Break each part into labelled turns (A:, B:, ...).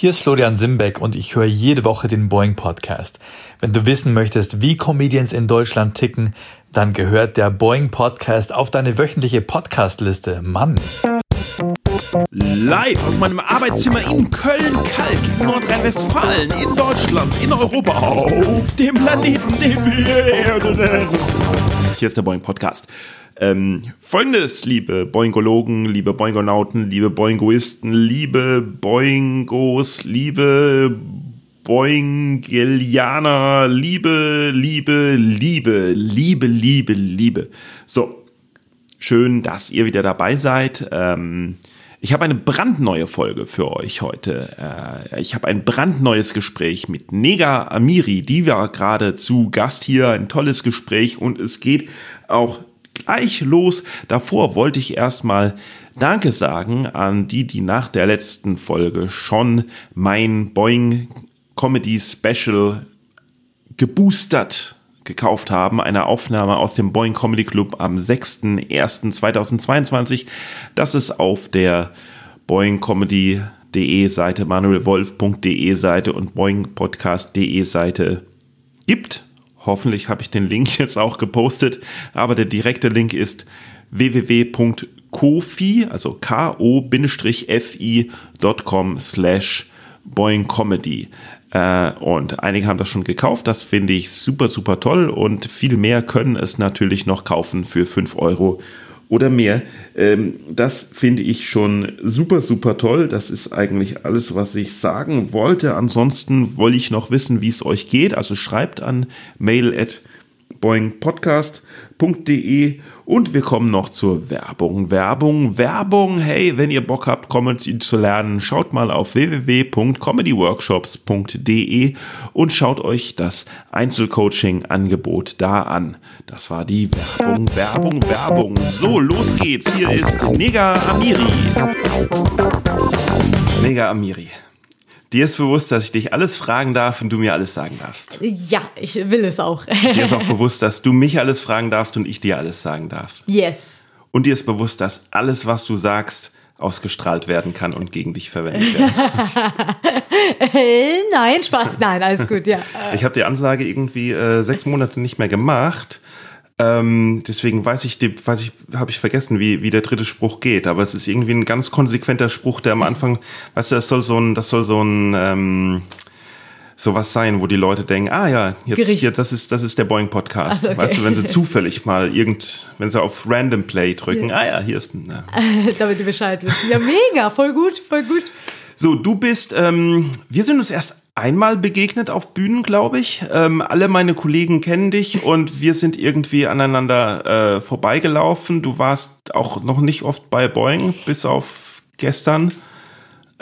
A: Hier ist Florian Simbeck und ich höre jede Woche den Boeing Podcast. Wenn du wissen möchtest, wie Comedians in Deutschland ticken, dann gehört der Boeing Podcast auf deine wöchentliche Podcastliste. Mann.
B: Live aus meinem Arbeitszimmer in Köln-Kalk, Nordrhein-Westfalen, in Deutschland, in Europa, auf dem Planeten, wir Erde Hier ist der Boeing Podcast. Ähm, Folgendes, liebe Boingologen, liebe Boingonauten, liebe Boingoisten, liebe Boingos, liebe Boingelianer, liebe, liebe, liebe, liebe, liebe, liebe. So, schön, dass ihr wieder dabei seid. Ähm, ich habe eine brandneue Folge für euch heute. Äh, ich habe ein brandneues Gespräch mit Nega Amiri. Die war gerade zu Gast hier. Ein tolles Gespräch und es geht auch gleich los. Davor wollte ich erstmal Danke sagen an die, die nach der letzten Folge schon mein Boeing Comedy Special geboostert gekauft haben. Eine Aufnahme aus dem Boeing Comedy Club am 6.01.2022. Das ist auf der Boeing Comedy.de Seite, manuelwolf.de Seite und boingpodcast.de Seite gibt. Hoffentlich habe ich den Link jetzt auch gepostet, aber der direkte Link ist www.kofi, also ko-fi.com slash Boeing Comedy. Äh, und einige haben das schon gekauft. Das finde ich super, super toll. Und viel mehr können es natürlich noch kaufen für 5 Euro oder mehr. Ähm, das finde ich schon super, super toll. Das ist eigentlich alles, was ich sagen wollte. Ansonsten wollte ich noch wissen, wie es euch geht. Also schreibt an mail at boingpodcast.de und wir kommen noch zur Werbung. Werbung, Werbung. Hey, wenn ihr Bock habt, Comedy zu lernen, schaut mal auf www.comedyworkshops.de und schaut euch das Einzelcoaching-Angebot da an. Das war die Werbung, Werbung, Werbung. So, los geht's. Hier ist Nega Amiri. Nega Amiri. Dir ist bewusst, dass ich dich alles fragen darf und du mir alles sagen darfst.
C: Ja, ich will es auch.
B: Dir ist auch bewusst, dass du mich alles fragen darfst und ich dir alles sagen darf.
C: Yes.
B: Und dir ist bewusst, dass alles, was du sagst, ausgestrahlt werden kann und gegen dich verwendet werden.
C: nein, Spaß, nein, alles gut, ja.
B: Ich habe die Ansage irgendwie äh, sechs Monate nicht mehr gemacht ähm, deswegen weiß ich, weiß ich, habe ich vergessen, wie, wie der dritte Spruch geht. Aber es ist irgendwie ein ganz konsequenter Spruch, der am Anfang, weißt du, das soll so ein, das soll so ein, ähm, sowas sein, wo die Leute denken, ah ja, jetzt hier, das ist, das ist der Boeing Podcast. So, okay. Weißt du, wenn sie zufällig mal irgend, wenn sie auf Random Play drücken, ja. ah ja, hier ist, na.
C: damit die Bescheid wissen. Ja, mega, voll gut, voll gut.
B: So, du bist, ähm, wir sind uns erst einmal begegnet auf Bühnen, glaube ich. Ähm, alle meine Kollegen kennen dich und wir sind irgendwie aneinander äh, vorbeigelaufen. Du warst auch noch nicht oft bei Boeing, bis auf gestern.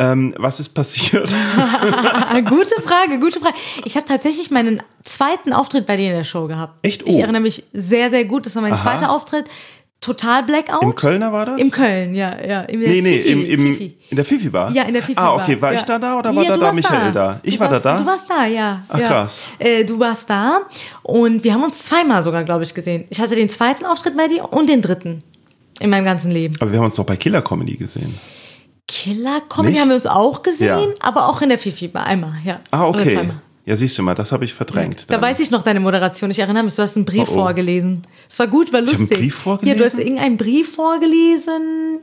B: Ähm, was ist passiert?
C: gute Frage, gute Frage. Ich habe tatsächlich meinen zweiten Auftritt bei dir in der Show gehabt.
B: Echt? Oh.
C: Ich erinnere mich sehr, sehr gut. Das war mein Aha. zweiter Auftritt total Blackout.
B: Im Kölner war das?
C: Im Köln, ja, ja.
B: Im nee, nee, im, im, in der Fifi Bar?
C: Ja, in der Fifi Bar.
B: Ah, okay. War
C: ja.
B: ich da da oder war ja, da, da Michael da? da? Ich
C: du
B: war
C: warst,
B: da da?
C: Du warst da, ja.
B: Ach,
C: ja.
B: krass.
C: Äh, du warst da und wir haben uns zweimal sogar, glaube ich, gesehen. Ich hatte den zweiten Auftritt bei dir und den dritten in meinem ganzen Leben.
B: Aber wir haben uns doch bei Killer Comedy gesehen.
C: Killer Comedy Nicht? haben wir uns auch gesehen, ja. aber auch in der Fifi Bar einmal, ja.
B: Ah, okay. Ja, siehst du mal, das habe ich verdrängt.
C: Ja, da weiß ich noch deine Moderation. Ich erinnere mich, du hast einen Brief oh, oh. vorgelesen. Es war gut, war lustig.
B: Ich einen Brief vorgelesen?
C: Ja, du hast irgendeinen Brief vorgelesen.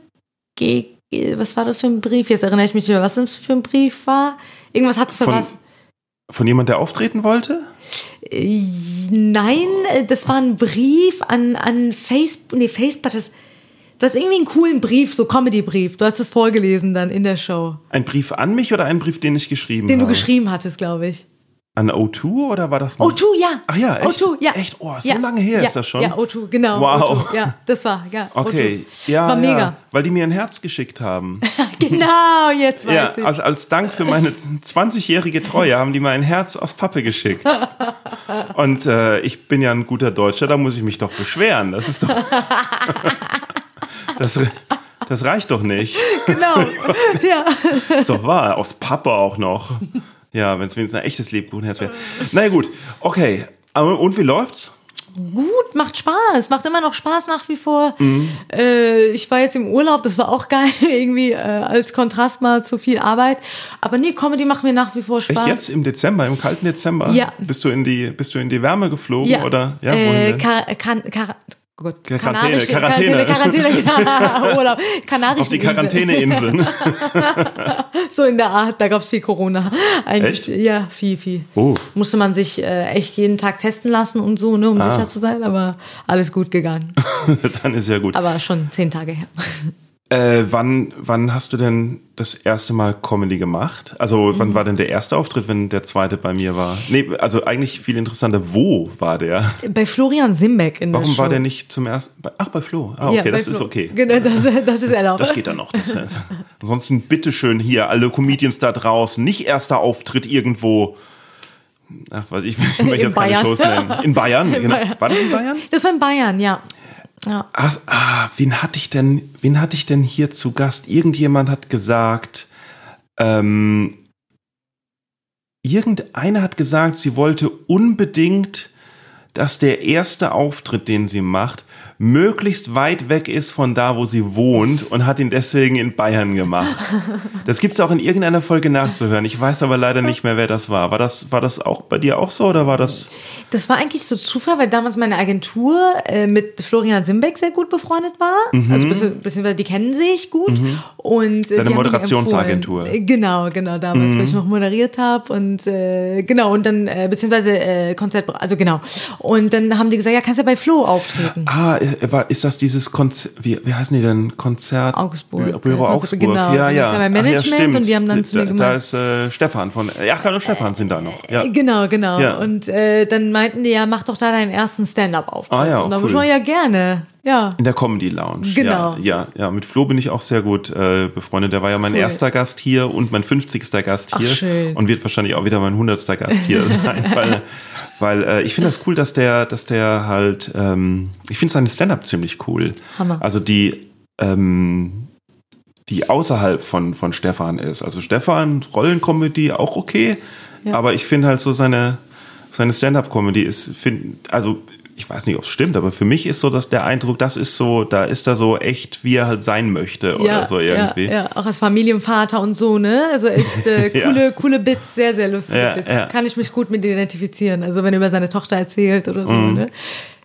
C: Ge was war das für ein Brief? Jetzt erinnere ich mich nicht mehr, was das für ein Brief war. Irgendwas hat es für
B: von,
C: was.
B: Von jemand, der auftreten wollte?
C: Nein, das war ein Brief an, an Facebook. Nee, Facebook. Das, Du hast irgendwie einen coolen Brief, so Comedy-Brief. Du hast es vorgelesen dann in der Show.
B: Ein Brief an mich oder ein Brief, den ich geschrieben habe?
C: Den du geschrieben hattest, glaube ich.
B: An O2 oder war das
C: mal? O2, ja.
B: Ach ja, echt?
C: O2, ja.
B: Echt? Oh, so
C: ja.
B: lange her
C: ja.
B: ist das schon?
C: Ja, O2, genau.
B: Wow.
C: O2, ja, das war, ja.
B: Okay,
C: O2.
B: ja.
C: War mega.
B: Ja, weil die mir ein Herz geschickt haben.
C: genau, jetzt weiß
B: ja,
C: ich.
B: Also als Dank für meine 20-jährige Treue haben die mir ein Herz aus Pappe geschickt. Und äh, ich bin ja ein guter Deutscher, da muss ich mich doch beschweren. Das ist doch. das, das reicht doch nicht.
C: Genau. ja.
B: Ist doch wahr, aus Pappe auch noch. Ja, wenn es wenigstens ein echtes Lebkuchenherz wäre. Na naja, gut, okay. Und wie läuft's?
C: gut, macht Spaß, macht immer noch Spaß nach wie vor.
B: Mhm.
C: Äh, ich war jetzt im Urlaub, das war auch geil, irgendwie äh, als Kontrast mal zu viel Arbeit. Aber nee, Comedy macht mir nach wie vor Spaß.
B: Echt jetzt im Dezember, im kalten Dezember?
C: Ja.
B: Bist du in die, bist du in die Wärme geflogen
C: Ja,
B: oder? Ja,
C: äh? Kar Kar oh Gott,
B: Quarantäne, Quarantäne.
C: Quarantäne, Quarantäne, Urlaub, Kanarischen
B: Auf die
C: Inseln.
B: Quarantäneinseln.
C: So in der Art, da gab es viel Corona. Eigentlich,
B: Echt?
C: Ja, viel, viel.
B: Oh.
C: Musste man sich äh, echt jeden Tag testen lassen und so, ne, um
B: Ah.
C: sicher zu sein, aber alles gut gegangen.
B: Dann ist ja gut.
C: Aber schon zehn Tage her.
B: Äh, wann, wann hast du denn das erste Mal Comedy gemacht? Also,
C: Mhm.
B: wann war denn der erste Auftritt, wenn der zweite bei mir war? Nee, also eigentlich viel interessanter, wo war der?
C: Bei Florian Simbeck in der
B: Warum
C: Show.
B: war der nicht zum ersten? Ach, bei Flo. Ah, okay,
C: Ja,
B: das ist
C: Flo.
B: okay.
C: Genau, das, das ist erlaubt.
B: Das geht dann noch. Das heißt. Ansonsten bitteschön hier, alle Comedians da draußen, nicht erster Auftritt irgendwo. Ach, was ich, ich möchte jetzt keine
C: Bayern.
B: Shows nennen. In Bayern,
C: In
B: genau.
C: Bayern.
B: War das in Bayern?
C: Das war in Bayern, ja. Ja.
B: Ah, ah, wen hatte ich denn, wen hatte ich denn hier zu Gast? Irgendjemand hat gesagt, ähm, irgendeiner hat gesagt, sie wollte unbedingt, dass der erste Auftritt, den sie macht, möglichst weit weg ist von da, wo sie wohnt und hat ihn deswegen in Bayern gemacht. Das gibt's auch in irgendeiner Folge nachzuhören. Ich weiß aber leider nicht mehr, wer das war. War das, war das auch bei dir auch so oder war das?
C: Das war eigentlich so Zufall, weil damals meine Agentur äh, mit Florian Simbeck sehr gut befreundet war. Also bezieh- beziehungsweise die kennen sich gut. Und, äh,
B: Deine Moderationsagentur.
C: Äh, Genau, genau, damals, weil ich noch moderiert habe. Und äh, genau, und dann, äh, beziehungsweise äh, Konzert, also genau. Und dann haben die gesagt, ja, kannst ja bei Flo auftreten.
B: Ah, war- ist das dieses Konzert, wie, wie heißen die denn? Konzert?
C: Augsburg.
B: Bü- Büro Augsburg.
C: genau.
B: Ja,
C: Das
B: ja.
C: ist ja mein
B: Ach,
C: Management
B: stimmt.
C: und die haben dann zu
B: da,
C: mir
B: Da
C: gemeint-
B: ist äh, Stefan von, ja, Carlo Stefan sind da noch. Ja.
C: Genau, genau.
B: Ja.
C: Und äh, dann meinten die, ja, mach doch da deinen ersten Stand-up-Auftritt.
B: Ah ja,
C: und dann
B: cool.
C: cool. ja gerne. Ja.
B: In der Comedy Lounge.
C: Genau.
B: Ja, ja, ja. Mit Flo bin ich auch sehr gut äh, befreundet. Der war ja mein
C: Cool.
B: erster Gast hier und mein 50. Gast
C: Ach,
B: hier.
C: schön.
B: Und wird wahrscheinlich auch wieder mein 100. Gast hier sein. Weil, weil äh, ich finde das cool, dass der, dass der halt, ähm, ich finde seine Stand-up ziemlich cool.
C: Hammer.
B: Also die, ähm, die außerhalb von, von Stefan ist. Also Stefan, Rollencomedy auch okay,
C: Ja.
B: aber ich finde halt so seine, seine Stand-up-Comedy ist, find, also ich weiß nicht, ob es stimmt, aber für mich ist so, dass der Eindruck, das ist so, da ist er so echt, wie er halt sein möchte oder so irgendwie.
C: Ja, ja, auch als Familienvater und so, ne? Also echt äh,
B: Ja.
C: coole, coole Bits, sehr, sehr lustige
B: Ja,
C: Bits.
B: ja.
C: Kann ich mich gut mit identifizieren. Also wenn er über seine Tochter erzählt oder so,
B: Mhm.
C: ne?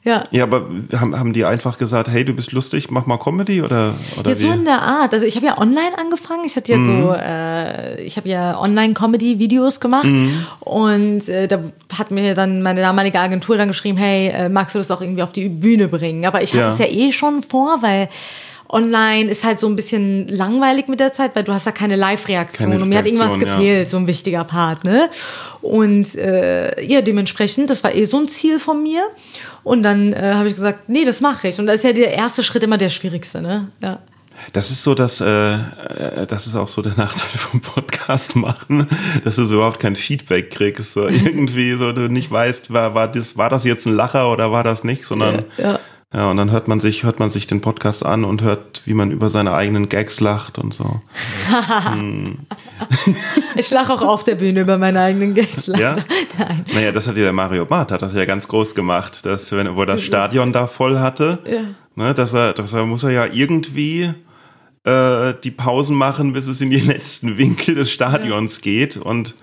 C: Ja.
B: Ja, aber haben, haben die einfach gesagt, hey, du bist lustig, mach mal Comedy oder, oder
C: Ja, so
B: wie?
C: in der Art. Also ich habe ja online angefangen. Ich hatte ja
B: Mhm.
C: so, äh, ich habe ja Online-Comedy-Videos gemacht
B: Mhm.
C: und äh, da hat mir dann meine damalige Agentur dann geschrieben, hey, äh, magst du das auch irgendwie auf die Bühne bringen? Aber ich hatte
B: Ja.
C: es ja eh schon vor, weil Online ist halt so ein bisschen langweilig mit der Zeit, weil du hast ja keine Live-Reaktion und mir hat irgendwas
B: Reaktion, ja.
C: gefehlt, so ein wichtiger Part, ne? Und äh, ja, dementsprechend, das war eh so ein Ziel von mir. Und dann äh, habe ich gesagt, nee, das mache ich. Und da ist ja der erste Schritt immer der schwierigste, ne? Ja.
B: Das ist so, dass äh, äh, das ist auch so der Nachteil vom Podcast machen, dass du so überhaupt kein Feedback kriegst, so irgendwie so du nicht weißt, war war das war das jetzt ein Lacher oder war das nicht, sondern
C: Ja.
B: ja und dann hört man sich hört man sich den Podcast an und hört, wie man über seine eigenen Gags lacht und so.
C: Ich lache auch auf der Bühne über meine eigenen Gags. leider.
B: Ja?
C: Nein.
B: Naja, das hat ja der Mario Barth, hat das ja ganz groß gemacht, dass wenn wo er das Stadion da voll hatte,
C: Ja.
B: ne, dass er, dass er muss er ja irgendwie äh, die Pausen machen, bis es in die letzten Winkel des Stadions geht und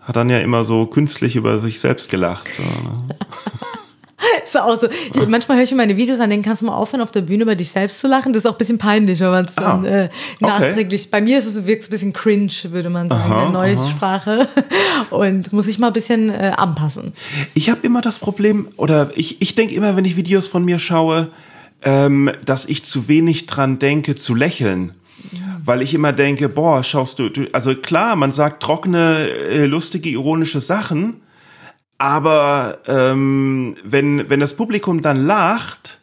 B: hat dann ja immer so künstlich über sich selbst gelacht. So, ne?
C: Ist auch so. Ich, manchmal höre ich mir meine Videos an, denen kannst du mal aufhören, auf der Bühne über dich selbst zu lachen. Das ist auch ein bisschen peinlich, wenn man es dann
B: Ah,
C: äh,
B: okay.
C: nachträglich. Bei mir ist es wirklich ein bisschen cringe, würde man sagen,
B: Aha,
C: in der neuen Sprache. Und muss ich mal ein bisschen äh, anpassen.
B: Ich habe immer das Problem, oder ich, ich denke immer, wenn ich Videos von mir schaue, ähm, dass ich zu wenig dran denke, zu lächeln. Weil ich immer denke, boah, schaust du, du also klar, man sagt trockene, äh, lustige, ironische Sachen, aber ähm, wenn, wenn das Publikum dann lacht,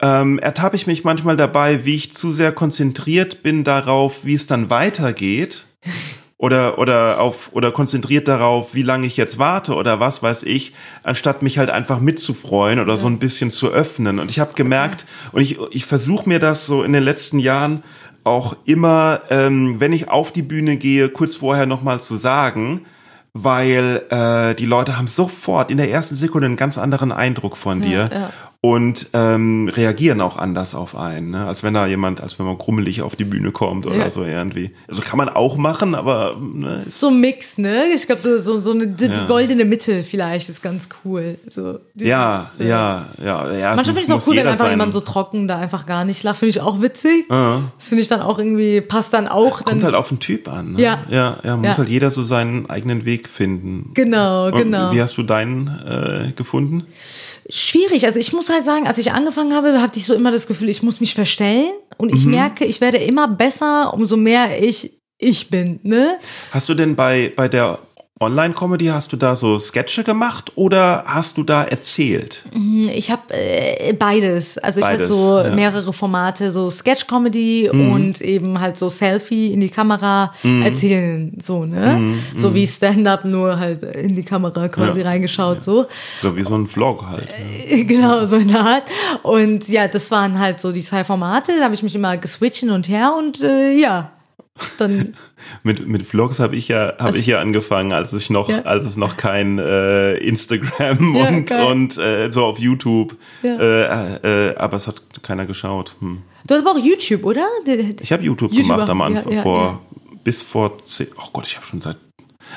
B: ähm, ertappe ich mich manchmal dabei, wie ich zu sehr konzentriert bin darauf, wie es dann weitergeht. Oder, oder auf, oder konzentriert darauf, wie lange ich jetzt warte oder was weiß ich, anstatt mich halt einfach mitzufreuen oder so ein bisschen zu öffnen. Und ich habe gemerkt, und ich, ich versuche mir das so in den letzten Jahren auch immer, ähm, wenn ich auf die Bühne gehe, kurz vorher nochmal zu sagen, weil äh, die Leute haben sofort in der ersten Sekunde einen ganz anderen Eindruck von dir
C: ja.
B: Und ähm, reagieren auch anders auf einen, ne? als wenn da jemand, als wenn man krummelig auf die Bühne kommt oder
C: Ja.
B: so irgendwie. Also kann man auch machen, aber ne,
C: So ein Mix, ne? Ich glaube, so, so, eine die,
B: Ja.
C: die goldene Mitte vielleicht ist ganz cool. So, dieses,
B: ja,
C: äh,
B: ja, ja, ja.
C: Manchmal finde ich es auch cool, wenn einfach
B: sein-
C: jemand so trocken da einfach gar nicht lacht. Finde ich auch witzig.
B: Ja.
C: Das finde ich dann auch irgendwie, passt dann auch. Dann,
B: Kommt halt auf den Typ an. Ne?
C: Ja.
B: ja, ja, muss halt jeder so seinen eigenen Weg finden.
C: genau,
B: Und
C: genau.
B: Wie hast du deinen äh, gefunden?
C: Schwierig. Also ich muss halt sagen, als ich angefangen habe, hatte ich so immer das Gefühl, ich muss mich verstellen. Und
B: Mhm.
C: ich merke, ich werde immer besser, umso mehr ich ich bin, ne?
B: Hast du denn bei, bei der Online-Comedy, hast du da so Sketche gemacht oder hast du da erzählt?
C: Ich habe äh, beides. Also ich hatte so
B: ja. Mhm.
C: mehrere Formate, so Sketch-Comedy und eben halt so Selfie in die Kamera erzählen, so, ne?
B: Mhm.
C: So wie Stand-up, nur halt in die Kamera quasi
B: Ja.
C: reingeschaut, so.
B: So wie so ein Vlog halt. ne?
C: Genau, so in der Art. Und ja, das waren halt so die zwei Formate. Da habe ich mich immer geswitcht hin und her und äh, ja, dann
B: Mit, mit Vlogs habe ich ja habe ich ja angefangen, als ich noch,
C: Also Ja.
B: als es noch kein äh, Instagram
C: Ja,
B: und
C: geil.
B: und äh, so auf YouTube,
C: Ja.
B: äh, äh, aber es hat keiner geschaut. Hm.
C: Du hast aber auch YouTube, oder?
B: Ich habe YouTube,
C: YouTuber,
B: gemacht am Anfang vor bis vor zehn, oh Gott, ich habe schon seit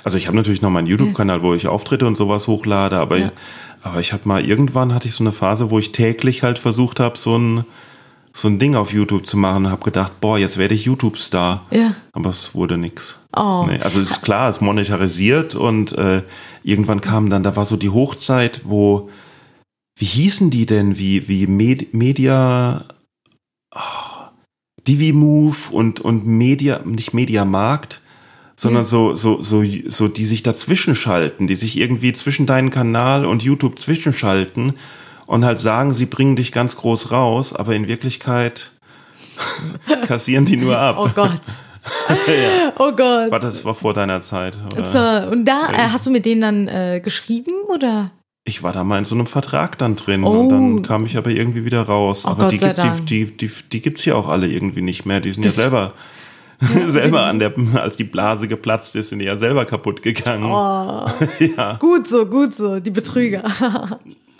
B: also ich habe natürlich noch meinen YouTube-Kanal, wo ich Auftritte und sowas hochlade, aber
C: Ja.
B: aber ich habe mal irgendwann hatte ich so eine Phase, wo ich täglich halt versucht habe, so ein so ein Ding auf YouTube zu machen und habe gedacht, boah, jetzt werde ich YouTube-Star.
C: Ja.
B: Aber es wurde nix.
C: Oh.
B: Nee, also ist klar, es monetarisiert und äh, irgendwann kam dann, da war so die Hochzeit, wo, wie hießen die denn, wie, wie Med Media, oh, Divi-Move und, und Media, nicht Mediamarkt, sondern so, so, so, so, die sich dazwischen schalten, die sich irgendwie zwischen deinen Kanal und YouTube zwischenschalten und halt sagen, sie bringen dich ganz groß raus, aber in Wirklichkeit kassieren die nur ab.
C: Oh Gott. Oh Gott.
B: Warte, das war vor deiner Zeit. Oder?
C: So, und da äh, hast du mit denen dann äh, geschrieben oder?
B: Ich war da mal in so einem Vertrag dann drin
C: Oh.
B: und dann kam ich aber irgendwie wieder raus.
C: Oh
B: aber
C: Gott
B: die, gibt, die, die, die, die gibt's ja auch alle irgendwie nicht mehr. Die sind ja
C: Das-
B: selber, selber an der, als die Blase geplatzt ist, sind die ja selber kaputt gegangen.
C: Oh,
B: Ja.
C: gut so, gut so, die Betrüger.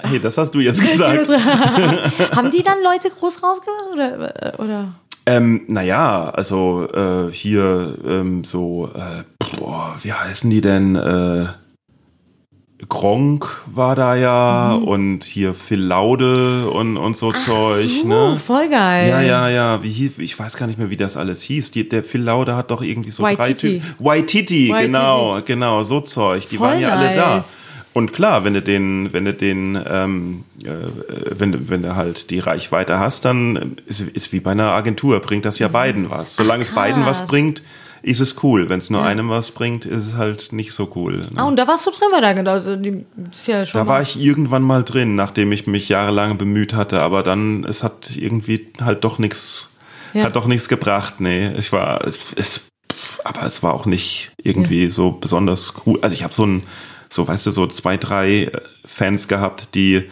B: Hey, das hast du jetzt gesagt.
C: Haben die dann Leute groß rausgemacht oder? oder?
B: Ähm, naja, also äh, hier ähm, so, äh, boah, wie heißen die denn? Äh, Gronk war da ja und hier Phil Laude und, und so Zeug,
C: so,
B: ne?
C: voll geil.
B: Ja, ja, ja. Wie ich weiß gar nicht mehr, wie das alles hieß. Die, der Phil Laude hat doch irgendwie so drei
C: Waititi.
B: Typen. Waititi,
C: Waititi.
B: genau, genau, so Zeug. Die
C: Voll
B: waren ja alle da. Und klar, wenn du den, wenn du den, ähm, äh, wenn wenn du halt die Reichweite hast, dann ist, ist wie bei einer Agentur, bringt das ja beiden was. Solange es beiden was bringt, ist es cool. Wenn es nur einem was bringt, ist es halt nicht so cool. Ne?
C: Ah, und da warst du drin bei der Agentur. Also, die, ist ja schon
B: Da war ich irgendwann mal drin, nachdem ich mich jahrelang bemüht hatte, aber dann, es hat irgendwie halt doch nichts,
C: Ja.
B: hat doch nichts gebracht, nee. Ich war, es, es aber es war auch nicht irgendwie so besonders cool. Also ich habe so ein, so weißt du, so zwei, drei Fans gehabt, die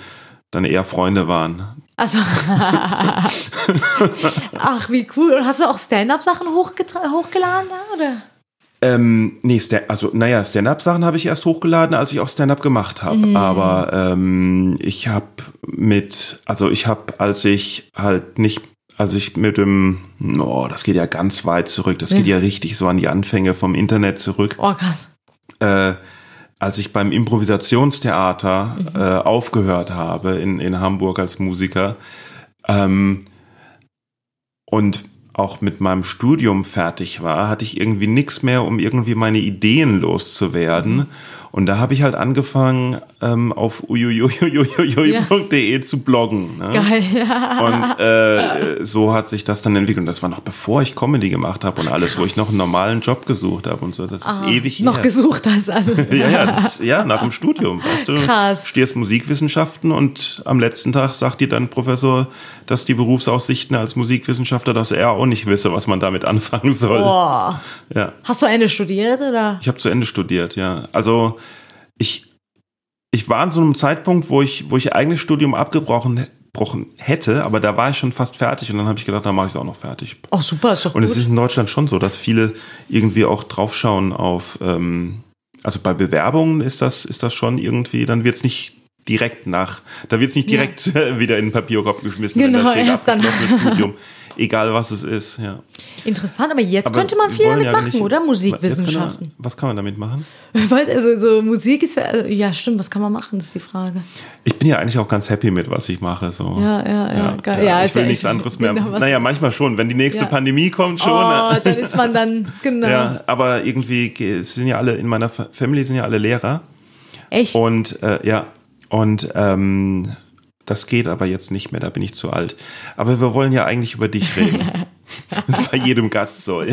B: dann eher Freunde waren.
C: Also, ach, wie cool. Und hast du auch Stand-up-Sachen hochgeladen da, oder?
B: Ähm, nee, also naja, Stand-up-Sachen habe ich erst hochgeladen, als ich auch Stand-up gemacht habe. Aber ähm, ich habe mit, also ich habe, als ich halt nicht, als ich mit dem, oh, das geht ja ganz weit zurück, das geht ja richtig so an die Anfänge vom Internet zurück.
C: Oh, krass.
B: Äh, als ich beim Improvisationstheater äh, aufgehört habe in, in Hamburg als Musiker ähm, und auch mit meinem Studium fertig war, hatte ich irgendwie nichts mehr, um irgendwie meine Ideen loszuwerden. Und da habe ich halt angefangen, ähm, auf uiuiuiuiui.de zu bloggen. Ne?
C: Geil.
B: Und äh, so hat sich das dann entwickelt. Und das war noch bevor ich Comedy gemacht habe und alles, wo ich noch einen normalen Job gesucht habe und so. Das ist ewig
C: Ah, Noch
B: her.
C: gesucht hast, also.
B: Ja, ja, das, ja, nach dem Studium, weißt du.
C: Krass.
B: Studierst Musikwissenschaften und am letzten Tag sagt dir dein Professor, dass die Berufsaussichten als Musikwissenschaftler, dass er auch nicht wisse, was man damit anfangen soll.
C: Boah.
B: Ja.
C: Hast du Ende studiert, oder?
B: Ich habe zu Ende studiert, ja. Also ich, ich war an so einem Zeitpunkt, wo ich, wo ich eigentlich Studium abgebrochen gebrochen hätte, aber da war ich schon fast fertig und dann habe ich gedacht, dann mache ich es auch noch fertig.
C: Oh, super, ist doch
B: Und es ist in Deutschland schon so, dass viele irgendwie auch draufschauen auf, ähm, also bei Bewerbungen ist das, ist das schon irgendwie, dann wird's nicht direkt nach, da wird's nicht direkt wieder in den Papierkorb geschmissen,
C: Genau,
B: wenn da steht abgeschlossenes Studium. Egal was es ist, ja.
C: Interessant, aber jetzt
B: Aber
C: könnte man viel damit
B: ja
C: machen,
B: nicht-
C: oder? Musikwissenschaften.
B: Man, was kann man damit machen?
C: Also so Musik ist ja, also, ja stimmt, was kann man machen, ist die Frage.
B: Ich bin ja eigentlich auch ganz happy mit, was ich mache. So.
C: Ja, ja, ja, geil. Ja,
B: ich will
C: ja
B: nichts anderes mehr. Naja, manchmal schon. Wenn die nächste
C: Ja.
B: Pandemie kommt, schon.
C: Oh,
B: ne?
C: dann ist man dann, genau.
B: Ja, aber irgendwie sind ja alle in meiner Fa- Family sind ja alle Lehrer
C: Echt?
B: und äh, ja und ähm, das geht aber jetzt nicht mehr, da bin ich zu alt. Aber wir wollen ja eigentlich über dich reden. Das ist bei jedem Gast so.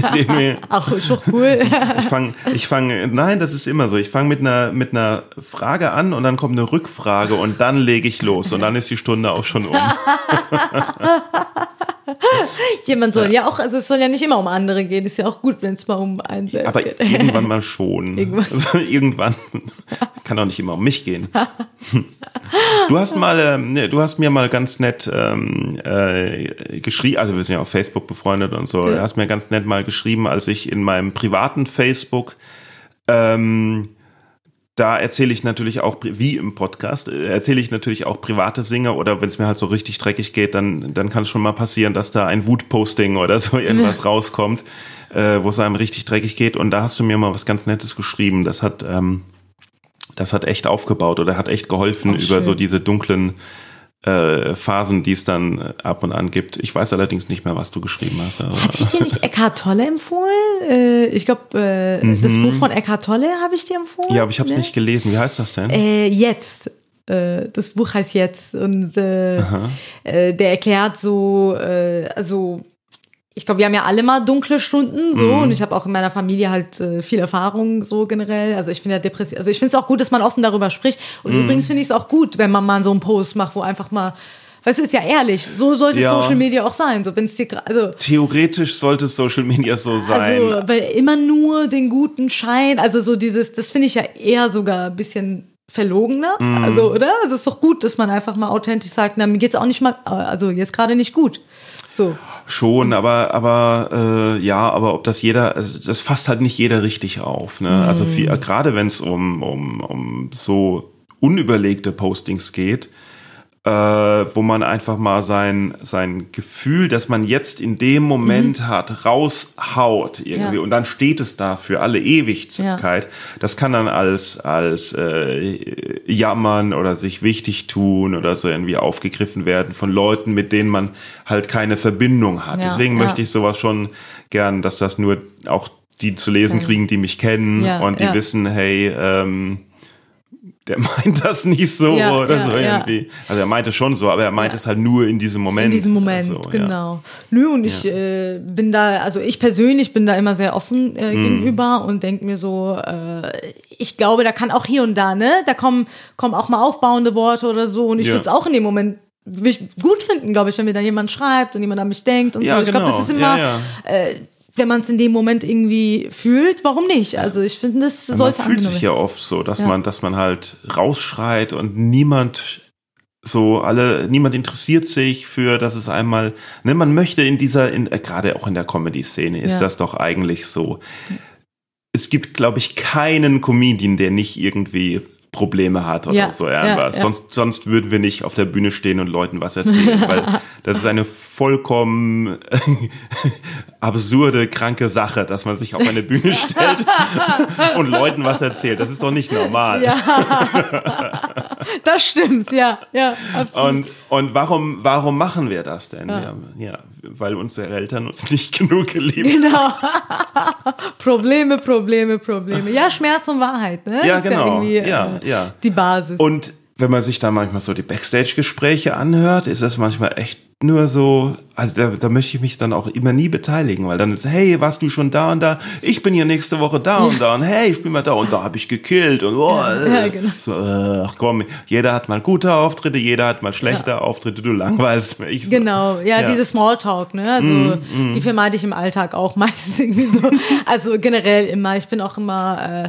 C: Ach, ist doch cool.
B: Ich fange, ich fange, nein, das ist immer so. Ich fange mit einer, mit einer Frage an und dann kommt eine Rückfrage und dann lege ich los und dann ist die Stunde auch schon um.
C: Jemand soll ja. auch, also es soll ja nicht immer um andere gehen, ist ja auch gut, wenn es mal um einen selbst
B: Aber
C: geht.
B: irgendwann mal schon.
C: Irgendwann.
B: Also irgendwann kann auch nicht immer um mich gehen. Du hast mal, ähm, du hast mir mal ganz nett ähm, äh, geschrieben, also wir sind ja auf Facebook befreundet und so. Du hast mir ganz nett mal geschrieben, als ich in meinem privaten Facebook ähm, da erzähle ich natürlich auch, wie im Podcast, äh, erzähle ich natürlich auch private Dinge oder wenn es mir halt so richtig dreckig geht, dann, dann kann es schon mal passieren, dass da ein Wutposting oder so irgendwas rauskommt, äh, wo es einem richtig dreckig geht. Und da hast du mir mal was ganz Nettes geschrieben. Das hat, ähm, das hat echt aufgebaut oder hat echt geholfen
C: Ach,
B: über so diese dunklen äh, Phasen, die es dann äh, ab und an gibt. Ich weiß allerdings nicht mehr, was du geschrieben hast. aber-
C: Hatte ich dir nicht Eckhart Tolle empfohlen? Äh, ich glaube, äh, das Buch von Eckhart Tolle habe ich dir empfohlen.
B: Mhm. ja, aber ich habe es
C: ne?
B: nicht gelesen. Wie heißt das denn?
C: Äh, jetzt. Äh, das Buch heißt jetzt und der erklärt so, also ich glaube, wir haben ja alle mal dunkle Stunden so
B: Mhm.
C: und ich habe auch in meiner Familie halt äh, viel Erfahrung so generell. Also ich bin ja depressiv. Also ich finde es auch gut, dass man offen darüber spricht. Und
B: Mhm.
C: übrigens finde ich es auch gut, wenn man mal so einen Post macht, wo einfach mal, weißt du, ist ja ehrlich. So sollte
B: Ja.
C: Social Media auch sein. So wenn es dir also
B: Theoretisch sollte Social Media so sein.
C: also, weil immer nur den guten Schein, also so dieses, das finde ich ja eher sogar ein bisschen verlogener,
B: Mhm.
C: also, oder? Also, es ist doch gut, dass man einfach mal authentisch sagt, na, mir geht's auch nicht mal, also, jetzt gerade nicht gut. So.
B: Schon, aber aber äh, ja, aber ob das jeder, also das fasst halt nicht jeder richtig auf. Ne? Also viel, gerade wenn es um, um um so unüberlegte Postings geht, äh, wo man einfach mal sein sein Gefühl, das man jetzt in dem Moment hat, raushaut irgendwie
C: Ja.
B: und dann steht es da für alle Ewigkeit. Das kann dann als als äh, jammern oder sich wichtig tun oder so irgendwie aufgegriffen werden von Leuten, mit denen man halt keine Verbindung hat.
C: Ja,
B: Deswegen
C: ja.
B: möchte ich sowas schon gern, dass das nur auch die zu lesen kriegen, die mich kennen
C: Ja,
B: und die
C: ja.
B: wissen, hey, ähm, der meint das nicht so
C: Ja,
B: oder
C: ja,
B: so
C: ja.
B: irgendwie. Also er meint es schon so, aber er meint
C: Ja.
B: es halt nur in diesem Moment.
C: In diesem Moment,
B: So, ja.
C: genau. Nö, und ich äh, bin da, also ich persönlich bin da immer sehr offen äh,
B: Mhm.
C: gegenüber und denke mir so, äh, ich glaube, da kann auch hier und da, ne, da kommen, kommen auch mal aufbauende Worte oder so und ich
B: Ja.
C: würde es auch in dem Moment gut finden, glaube ich, wenn mir dann jemand schreibt und jemand an mich denkt und
B: Ja,
C: so. Ich glaube,
B: genau.
C: das ist immer,
B: Ja,
C: Äh, wenn man es in dem Moment irgendwie fühlt, warum nicht? Also ich finde, das
B: Man
C: sollte
B: fühlt
C: angenommen
B: sich ja oft so, dass
C: Ja.
B: man, dass man halt rausschreit und niemand so alle, niemand interessiert sich für, dass es einmal, ne, man möchte in dieser, in, äh, gerade auch in der Comedy-Szene ist
C: Ja.
B: das doch eigentlich so. Es gibt, glaube ich, keinen Comedian, der nicht irgendwie Probleme hat oder
C: Ja,
B: so
C: ja,
B: irgendwas.
C: ja.
B: Sonst, sonst würden wir nicht auf der Bühne stehen und Leuten was erzählen, weil das ist eine vollkommen absurde, kranke Sache, dass man sich auf eine Bühne stellt und Leuten was erzählt. Das ist doch nicht normal.
C: Das stimmt, ja, ja, absolut.
B: Und, und warum, warum machen wir das denn? Ja. Ja, weil unsere Eltern uns nicht genug geliebt haben.
C: Genau. Probleme, Probleme, Probleme. Ja, Schmerz und Wahrheit, ne?
B: Ja,
C: Ist
B: genau.
C: irgendwie,
B: Ja,
C: äh,
B: ja.
C: Die Basis.
B: Und wenn man sich dann manchmal so die Backstage-Gespräche anhört, ist das manchmal echt nur so, also da, da möchte ich mich dann auch immer nie beteiligen, weil dann ist, hey, warst du schon da und da? Ich bin hier nächste Woche da und da und hey, ich bin mal da und da habe ich gekillt und oh,
C: Ja,
B: äh,
C: genau.
B: so, äh, ach komm, jeder hat mal gute Auftritte, jeder hat mal schlechte Auftritte, du langweilst mich. So.
C: Genau, ja,
B: Ja.
C: diese Smalltalk, ne? Also die vermeide ich im Alltag auch meistens irgendwie so. Also generell immer. Ich bin auch immer äh,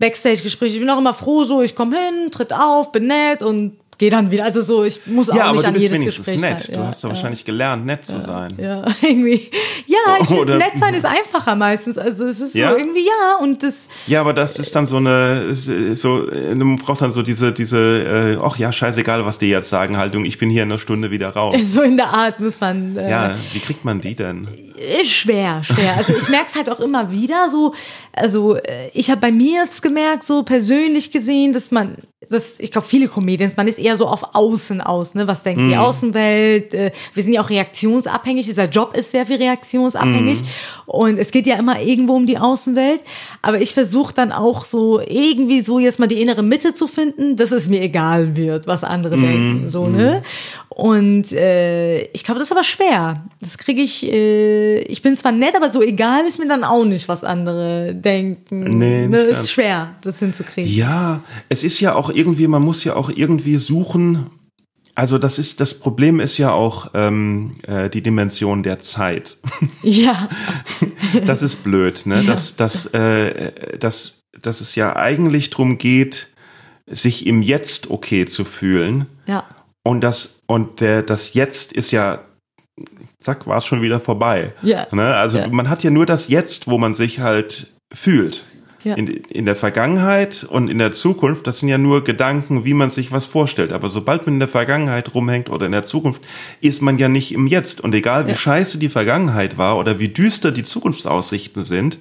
C: Backstage-Gespräche. Ich bin auch immer froh, so ich komme hin, tritt auf, bin nett und gehe dann wieder. Also so, ich muss auch
B: Ja, aber
C: nicht
B: du
C: an
B: bist
C: jedes
B: wenigstens
C: Gespräch
B: nett. Du
C: ja,
B: hast doch
C: ja.
B: wahrscheinlich gelernt, nett zu sein.
C: Ja, irgendwie. Ja, ich finde, nett sein ist einfacher meistens. Also es ist
B: Ja?
C: so irgendwie, ja, und das,
B: Ja, aber das ist dann so eine, äh, so, äh, man braucht dann so diese, diese, äh, ach ja, scheißegal, was die jetzt sagen, Haltung, ich bin hier in einer Stunde wieder raus.
C: so in der Art muss man. Äh,
B: Ja, wie kriegt man die denn?
C: Ist schwer, schwer. Also ich merke es halt auch immer wieder so. Also äh, ich habe bei mir jetzt gemerkt, so persönlich gesehen, dass man, dass ich glaube viele Comedians, man ist eher so auf Außen aus, ne? Was denkt die Außenwelt? Äh, wir sind ja auch reaktionsabhängig. Dieser Job ist sehr viel reaktionsabhängig und es geht ja immer irgendwo um die Außenwelt. Aber ich versuche dann auch so irgendwie so jetzt mal die innere Mitte zu finden, dass es mir egal wird, was andere denken, so ne? Und äh, ich glaube, das ist aber schwer. Das kriege ich. Äh, ich bin zwar nett, aber so egal ist mir dann auch nicht, was andere denken.
B: Nee,
C: ne, ist schwer, das hinzukriegen.
B: Ja, es ist ja auch irgendwie, man muss ja auch irgendwie suchen. Also das ist, das Problem ist ja auch ähm, äh, die Dimension der Zeit.
C: Ja,
B: Das ist blöd, ne? Dass, dass, äh, dass, dass es ja eigentlich drum geht, sich im Jetzt okay zu fühlen.
C: ja,
B: Und das, und der, das Jetzt ist ja, zack, war es schon wieder vorbei.
C: Ja.
B: Ne? Also
C: Ja.
B: man hat ja nur das Jetzt, wo man sich halt fühlt.
C: Ja.
B: In, in der Vergangenheit und in der Zukunft, das sind ja nur Gedanken, wie man sich was vorstellt. Aber sobald man in der Vergangenheit rumhängt oder in der Zukunft, ist man ja nicht im Jetzt. Und egal wie
C: Ja.
B: scheiße die Vergangenheit war oder wie düster die Zukunftsaussichten sind,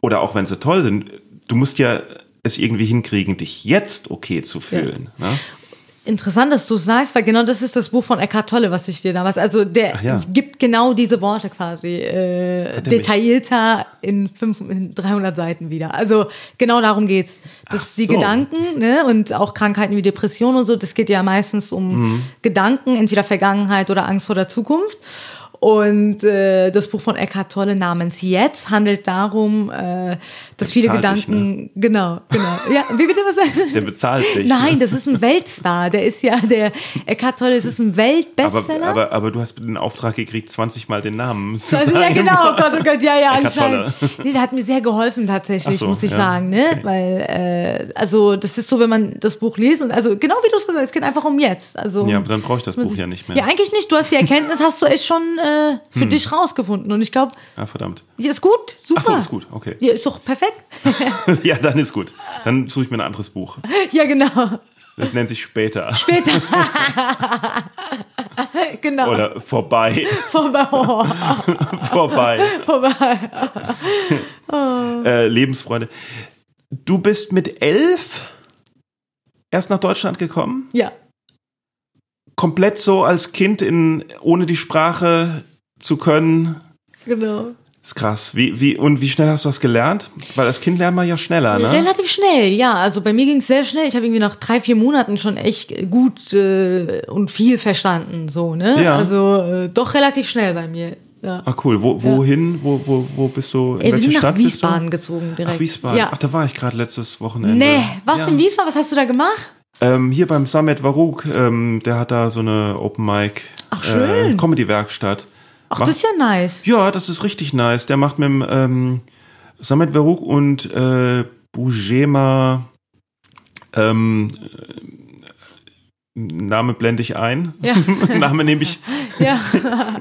B: oder auch wenn sie toll sind, du musst ja es irgendwie hinkriegen, dich jetzt okay zu fühlen. Ne?
C: Interessant, dass du es sagst, weil genau das ist das Buch von Eckhart Tolle, was ich dir damals. Also der
B: ja.
C: gibt genau diese Worte quasi äh,
B: er
C: detaillierter in, fünf, in 300 Seiten wieder. Also genau darum geht's. Dass
B: Ach
C: die
B: so.
C: Gedanken ne, und auch Krankheiten wie Depression und so, das geht ja meistens um
B: Mhm.
C: Gedanken, entweder Vergangenheit oder Angst vor der Zukunft. Und äh, das Buch von Eckhart Tolle namens Jetzt handelt darum, äh, dass viele
B: bezahlt dich,
C: Gedanken, genau, genau. Ja, wie bitte was?
B: Der bezahlt dich.
C: Nein,
B: ne?
C: das ist ein Weltstar. Der ist ja der Eckhart Tolle, das ist ein
B: aber,
C: Weltbestseller.
B: aber, aber du hast den Auftrag gekriegt, 20 Mal den Namen zu
C: also, ja,
B: sagen.
C: genau, oh Gott, oh Gott, ja, ja,
B: Eckhart
C: anscheinend. Nee, der hat mir sehr geholfen tatsächlich,
B: so,
C: muss ich
B: ja.
C: sagen, ne? Weil, äh, also, das ist so, wenn man das Buch liest und, also, genau wie du es gesagt hast, es geht einfach um jetzt. Also,
B: Ja, aber dann brauche ich das Buch ja nicht mehr.
C: Ja, eigentlich nicht. Du hast die Erkenntnis, hast du echt schon äh, für dich rausgefunden. Und ich glaube,
B: Ah, verdammt.
C: ja, ist gut, super.
B: Ach so, ist gut, okay.
C: Ja, ist doch perfekt.
B: ja, dann ist gut. Dann suche ich mir ein anderes Buch.
C: ja, genau.
B: Das nennt sich später.
C: Später. genau.
B: Oder vorbei.
C: Vorbei. Oh,
B: vorbei.
C: vorbei.
B: Äh, Lebensfreunde. Du bist mit elf erst nach Deutschland gekommen?
C: Ja.
B: Komplett so als Kind in, ohne die Sprache zu können.
C: Genau.
B: Ist krass. Wie, wie, und wie schnell hast du das gelernt? Weil als Kind lernt man ja schneller, ne?
C: Relativ schnell, ja. Also bei mir ging es sehr schnell. Ich habe irgendwie nach drei, vier Monaten schon echt gut äh, und viel verstanden. So, ne?
B: Ja.
C: Also äh, doch relativ schnell bei mir. Ja.
B: Ah, cool. Wo, wohin? Wo, wo, wo bist du? In
C: Ey,
B: welche
C: sind nach
B: Stadt
C: Wiesbaden
B: bist
C: gezogen
B: du?
C: direkt.
B: Ach, Wiesbaden.
C: Ja.
B: Ach, da war ich gerade letztes Wochenende.
C: nee, was
B: ja.
C: in Wiesbaden? Was hast du da gemacht?
B: Ähm, hier beim Samet Varuk, ähm, der hat da so eine Open Mic
C: Ach, schön.
B: Äh, Comedy Werkstatt.
C: Ach, das ist ja nice.
B: Ja, das ist richtig nice. Der macht mit dem ähm, Samet Varuk und äh, Bujema ähm, äh, Name blende ich ein.
C: Ja.
B: Name nehme ich.
C: Ja.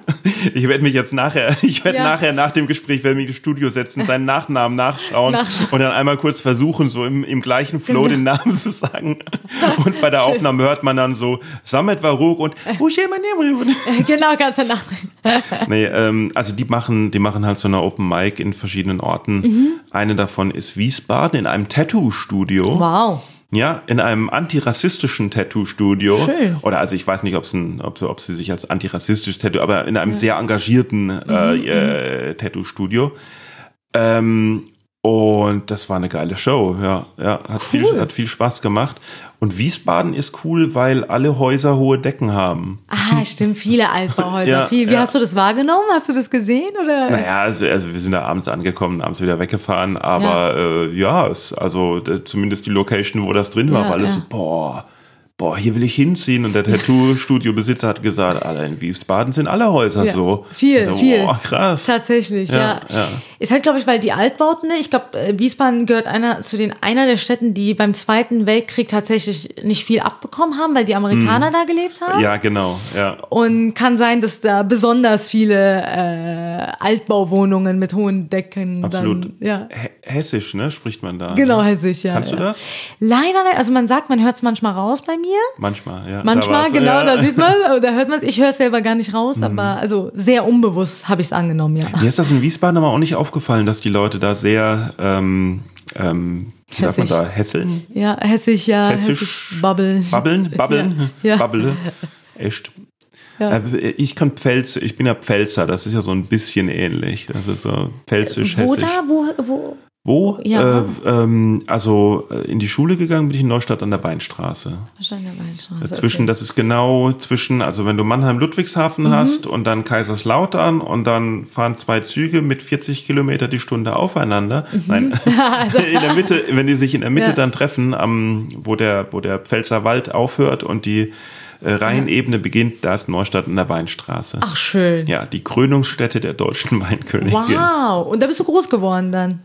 B: Ich werde mich jetzt nachher, ich werde
C: Ja.
B: nachher nach dem Gespräch, werde mich ins Studio setzen, seinen Nachnamen nachschauen
C: Nachschauen.
B: und dann einmal kurz versuchen, so im, im gleichen Flow
C: Genau.
B: den Namen zu sagen. Und bei der Aufnahme hört man dann so Samet Varuk und Bujema
C: genau, ganz danach.
B: Nee, ähm, also die machen, die machen halt so eine Open Mic in verschiedenen Orten.
C: Mhm.
B: Eine davon ist Wiesbaden in einem Tattoo-Studio.
C: Wow.
B: Ja, in einem antirassistischen Tattoo-Studio. Oder also ich weiß nicht, ob's ein, ob, sie- ob sie sich als antirassistisch Tattoo, aber in einem sehr engagierten äh,
C: Mhm,
B: äh, Tattoo-Studio. Ähm, und das war eine geile Show, ja. ja hat, viel,
C: Cool.
B: hat viel Spaß gemacht. Und Wiesbaden ist cool, weil alle Häuser hohe Decken haben.
C: Ah, stimmt, viele Altbauhäuser.
B: Ja.
C: Wie
B: ja.
C: hast du das wahrgenommen? Hast du das gesehen? Oder?
B: Naja, also, also wir sind da abends angekommen, abends wieder weggefahren, aber ja, äh, ja es, also zumindest die Location, wo das drin war, war alles so, boah, boah, hier will ich hinziehen. Und der Tattoo-Studio-Besitzer hat gesagt, Alter, in Wiesbaden sind alle Häuser
C: Ja.
B: so.
C: Viel,
B: Da,
C: viel.
B: Boah, krass.
C: Tatsächlich,
B: Ja,
C: ja.
B: ja.
C: Ist halt, glaube ich, weil die Altbauten, ne? ich glaube, äh, Wiesbaden gehört einer zu den einer der Städten, die beim Zweiten Weltkrieg tatsächlich nicht viel abbekommen haben, weil die Amerikaner da gelebt haben.
B: Ja, genau, ja.
C: Und kann sein, dass da besonders viele äh, Altbauwohnungen mit hohen Decken
B: Absolut.
C: dann. Ja.
B: Hessisch, ne, spricht man da.
C: Genau,
B: ne?
C: hessisch, ja.
B: Kannst du das?
C: Leider nicht. Also man sagt, man hört es manchmal raus bei mir.
B: Manchmal, ja. Da
C: Manchmal,
B: war's.
C: genau,
B: ja. Mhm.
C: da sieht man, da hört man es. Ich höre es selber gar nicht raus, aber also sehr unbewusst habe ich es angenommen, ja.
B: Mir ist das in Wiesbaden aber auch nicht aufgefallen, dass die Leute da sehr, ähm, ähm, wie sagt man
C: Hessisch.
B: da, hässeln?
C: Ja, hessisch, ja,
B: Hessisch.
C: hessisch, babbeln.
B: Babbeln? Babbeln?
C: Ja. Ja.
B: Babbele? Echt?
C: Ja.
B: Äh, Ich kann Pfälz, ich bin ja Pfälzer, das ist ja so ein bisschen ähnlich. Das ist so pfälzisch,
C: Wo
B: hessisch.
C: da? Wo, wo?
B: Wo?
C: Ja.
B: Äh, ähm, also äh, in die Schule gegangen bin ich in Neustadt an der Weinstraße.
C: Wahrscheinlich der Weinstraße.
B: Dazwischen,
C: okay.
B: das ist genau zwischen, also wenn du Mannheim-Ludwigshafen
C: Mhm.
B: hast und dann Kaiserslautern und dann fahren zwei Züge mit 40 Kilometer die Stunde aufeinander. Nein, in der Mitte, wenn die sich in der Mitte
C: Mhm. Ja.
B: dann treffen, am, wo der, wo der Pfälzer Wald aufhört und die äh, Rheinebene beginnt, da ist Neustadt an der Weinstraße.
C: Ach, schön.
B: Ja, die Krönungsstätte der deutschen Weinkönigin.
C: Wow. Und da bist du groß geworden dann.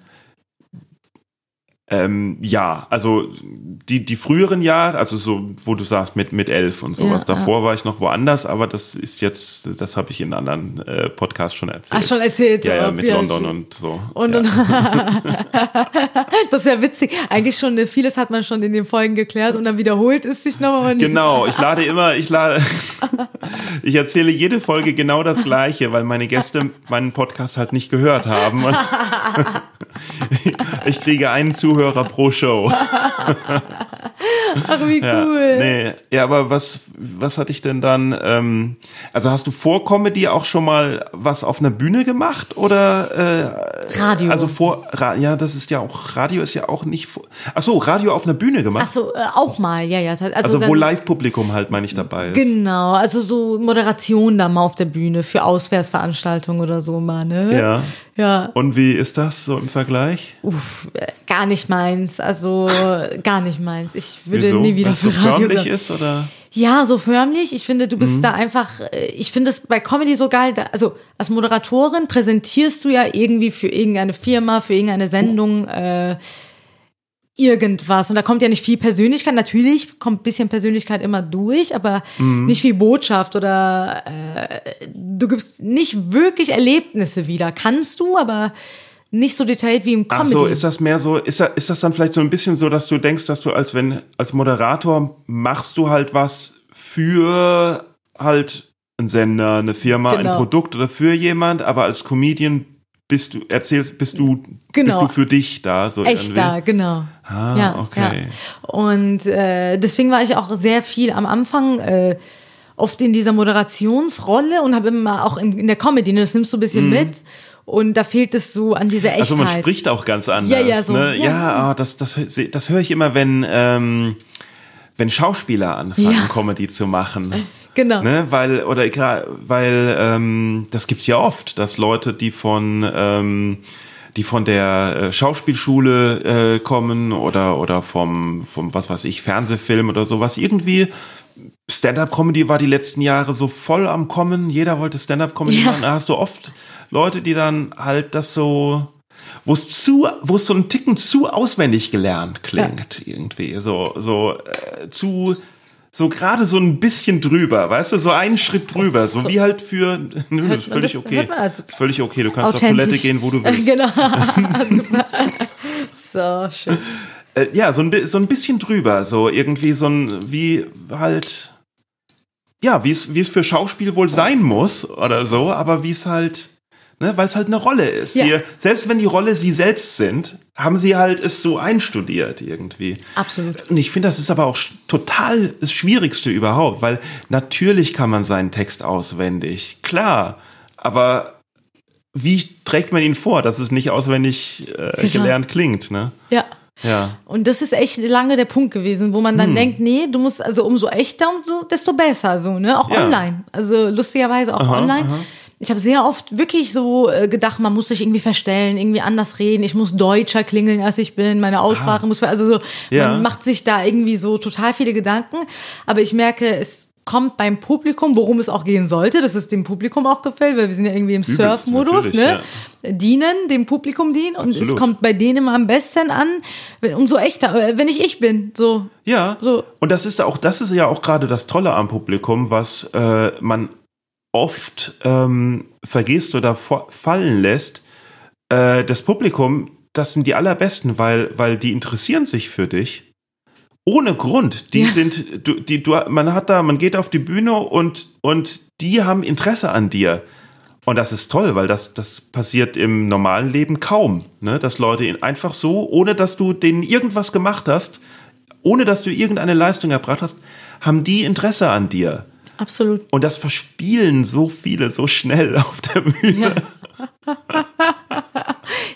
B: Ähm, ja, also die, die früheren Jahre, also so, wo du sagst, mit, mit elf und sowas.
C: Ja,
B: Davor war ich noch woanders, aber das ist jetzt, das habe ich in anderen äh, Podcasts schon erzählt.
C: Ach, schon erzählt.
B: Ja, ja, mit
C: ja,
B: London und so.
C: Und,
B: ja.
C: und das wäre witzig. Eigentlich schon, äh, vieles hat man schon in den Folgen geklärt und dann wiederholt es sich noch aber nicht.
B: Genau, ich lade immer, ich lade, ich erzähle jede Folge genau das Gleiche, weil meine Gäste meinen Podcast halt nicht gehört haben. Ich kriege einen Zuhörer pro Show.
C: Ach, wie
B: Ja,
C: cool.
B: nee, ja, aber was, was hatte ich denn dann? Ähm, also hast du vor Comedy auch schon mal was auf einer Bühne gemacht oder? Äh,
C: Radio.
B: Also vor, ja, das ist ja auch Radio ist ja auch nicht. Vor, ach so, Radio auf einer Bühne gemacht.
C: Ach so, äh, auch mal, ja, ja. Also,
B: also
C: dann,
B: wo Live-Publikum halt, meine ich, dabei ist.
C: Genau, also so Moderation da mal auf der Bühne für Auswärtsveranstaltungen oder so mal, ne?
B: Ja.
C: Ja,
B: Und wie ist das so im Vergleich?
C: uff, äh, gar nicht meins, also gar nicht meins. Ich würde
B: Wieso?
C: nie wieder
B: so
C: für Radio.
B: förmlich ist oder?
C: Ja, so förmlich. Ich finde, du
B: Mhm.
C: bist da einfach, äh, ich finde es bei Comedy so geil, da, also als Moderatorin präsentierst du ja irgendwie für irgendeine Firma, für irgendeine Sendung äh, irgendwas. Und da kommt ja nicht viel Persönlichkeit. Natürlich kommt ein bisschen Persönlichkeit immer durch, aber
B: Mhm.
C: nicht viel Botschaft oder äh, du gibst nicht wirklich Erlebnisse wieder. Kannst du, aber nicht so detailliert wie im
B: Ach
C: Comedy.
B: so, ist das mehr so, ist das, ist das dann vielleicht so ein bisschen so, dass du denkst, dass du als wenn, als Moderator machst du halt was für halt einen Sender, eine Firma, ein
C: Genau.
B: Produkt oder für jemand, aber als Comedian bist du, erzählst, bist du, bist
C: Genau.
B: du für dich da, so
C: Echt
B: irgendwie.
C: da, genau.
B: Ah,
C: ja,
B: okay.
C: Ja. Und äh, deswegen war ich auch sehr viel am Anfang äh, oft in dieser Moderationsrolle und habe immer auch in, in der Comedy, ne, das nimmst du ein bisschen mit. Und da fehlt es so an dieser Echtheit.
B: Also man spricht auch ganz anders.
C: Ja, ja, so,
B: ne?
C: ja.
B: ja ah, das, das, das höre ich immer, wenn, ähm, wenn Schauspieler anfangen,
C: Ja.
B: Comedy zu machen.
C: Genau.
B: Ne, weil, oder weil ähm, das gibt's ja oft, dass Leute, die von ähm, die von der äh, Schauspielschule äh, kommen oder oder vom vom was weiß ich Fernsehfilm oder sowas irgendwie Stand-up-Comedy war die letzten Jahre so voll am Kommen. Jeder wollte Stand-up-Comedy
C: Ja.
B: machen. Da hast du oft Leute, die dann halt das so, wo es zu, wo es so ein Ticken zu auswendig gelernt klingt irgendwie, so so äh, zu so gerade so ein bisschen drüber, weißt du, so einen Schritt drüber, so,
C: So.
B: wie halt für, nö, das ist völlig okay,
C: also-
B: ist völlig okay, du kannst auf. Toilette gehen, wo du willst.
C: Genau. So, schön.
B: Äh, ja, so ein, so ein bisschen drüber, so irgendwie so ein, wie halt, ja, wie es, wie es für Schauspiel wohl sein muss oder so, aber wie es halt, ne, weil es halt eine Rolle ist.
C: Ja.
B: Sie, selbst wenn die Rolle sie selbst sind, haben sie halt es so einstudiert irgendwie.
C: Absolut.
B: Und ich finde, das ist aber auch total das Schwierigste überhaupt, weil natürlich kann man seinen Text auswendig, klar, aber wie trägt man ihn vor, dass es nicht auswendig äh, gelernt klingt, ne?
C: Ja.
B: Ja.
C: Und das ist echt lange der Punkt gewesen, wo man dann
B: Hm.
C: denkt, nee, du musst also umso echter und so, desto besser, so, ne? Auch
B: Ja.
C: online. Also lustigerweise auch
B: Aha,
C: online.
B: aha.
C: Ich habe sehr oft wirklich so äh, gedacht, man muss sich irgendwie verstellen, irgendwie anders reden. Ich muss deutscher klingeln, als ich bin. Meine Aussprache muss, also so,
B: Ja.
C: man macht sich da irgendwie so total viele Gedanken. Aber ich merke, es kommt beim Publikum, worum es auch gehen sollte, dass es dem Publikum auch gefällt, weil wir sind ja irgendwie im Surf-Modus, ne? Dienen, dem Publikum dienen. Und es
B: Absolut.
C: kommt bei denen immer am besten an, wenn, umso echter, äh, wenn ich ich bin. So.
B: Ja,
C: So.
B: und das ist auch, das ist ja auch gerade das Tolle am Publikum, was äh, man oft ähm, vergisst oder fallen lässt. Äh, das Publikum, das sind die allerbesten, weil, weil die interessieren sich für dich. Ohne Grund. Die
C: Ja.
B: sind, du, die, du, man hat da, man geht auf die Bühne und, und die haben Interesse an dir. Und das ist toll, weil das, das passiert im normalen Leben kaum. Ne? Dass Leute ihn einfach so, ohne dass du denen irgendwas gemacht hast, ohne dass du irgendeine Leistung erbracht hast, haben die Interesse an dir.
C: Absolut.
B: Und das verspielen so viele so schnell auf der Bühne.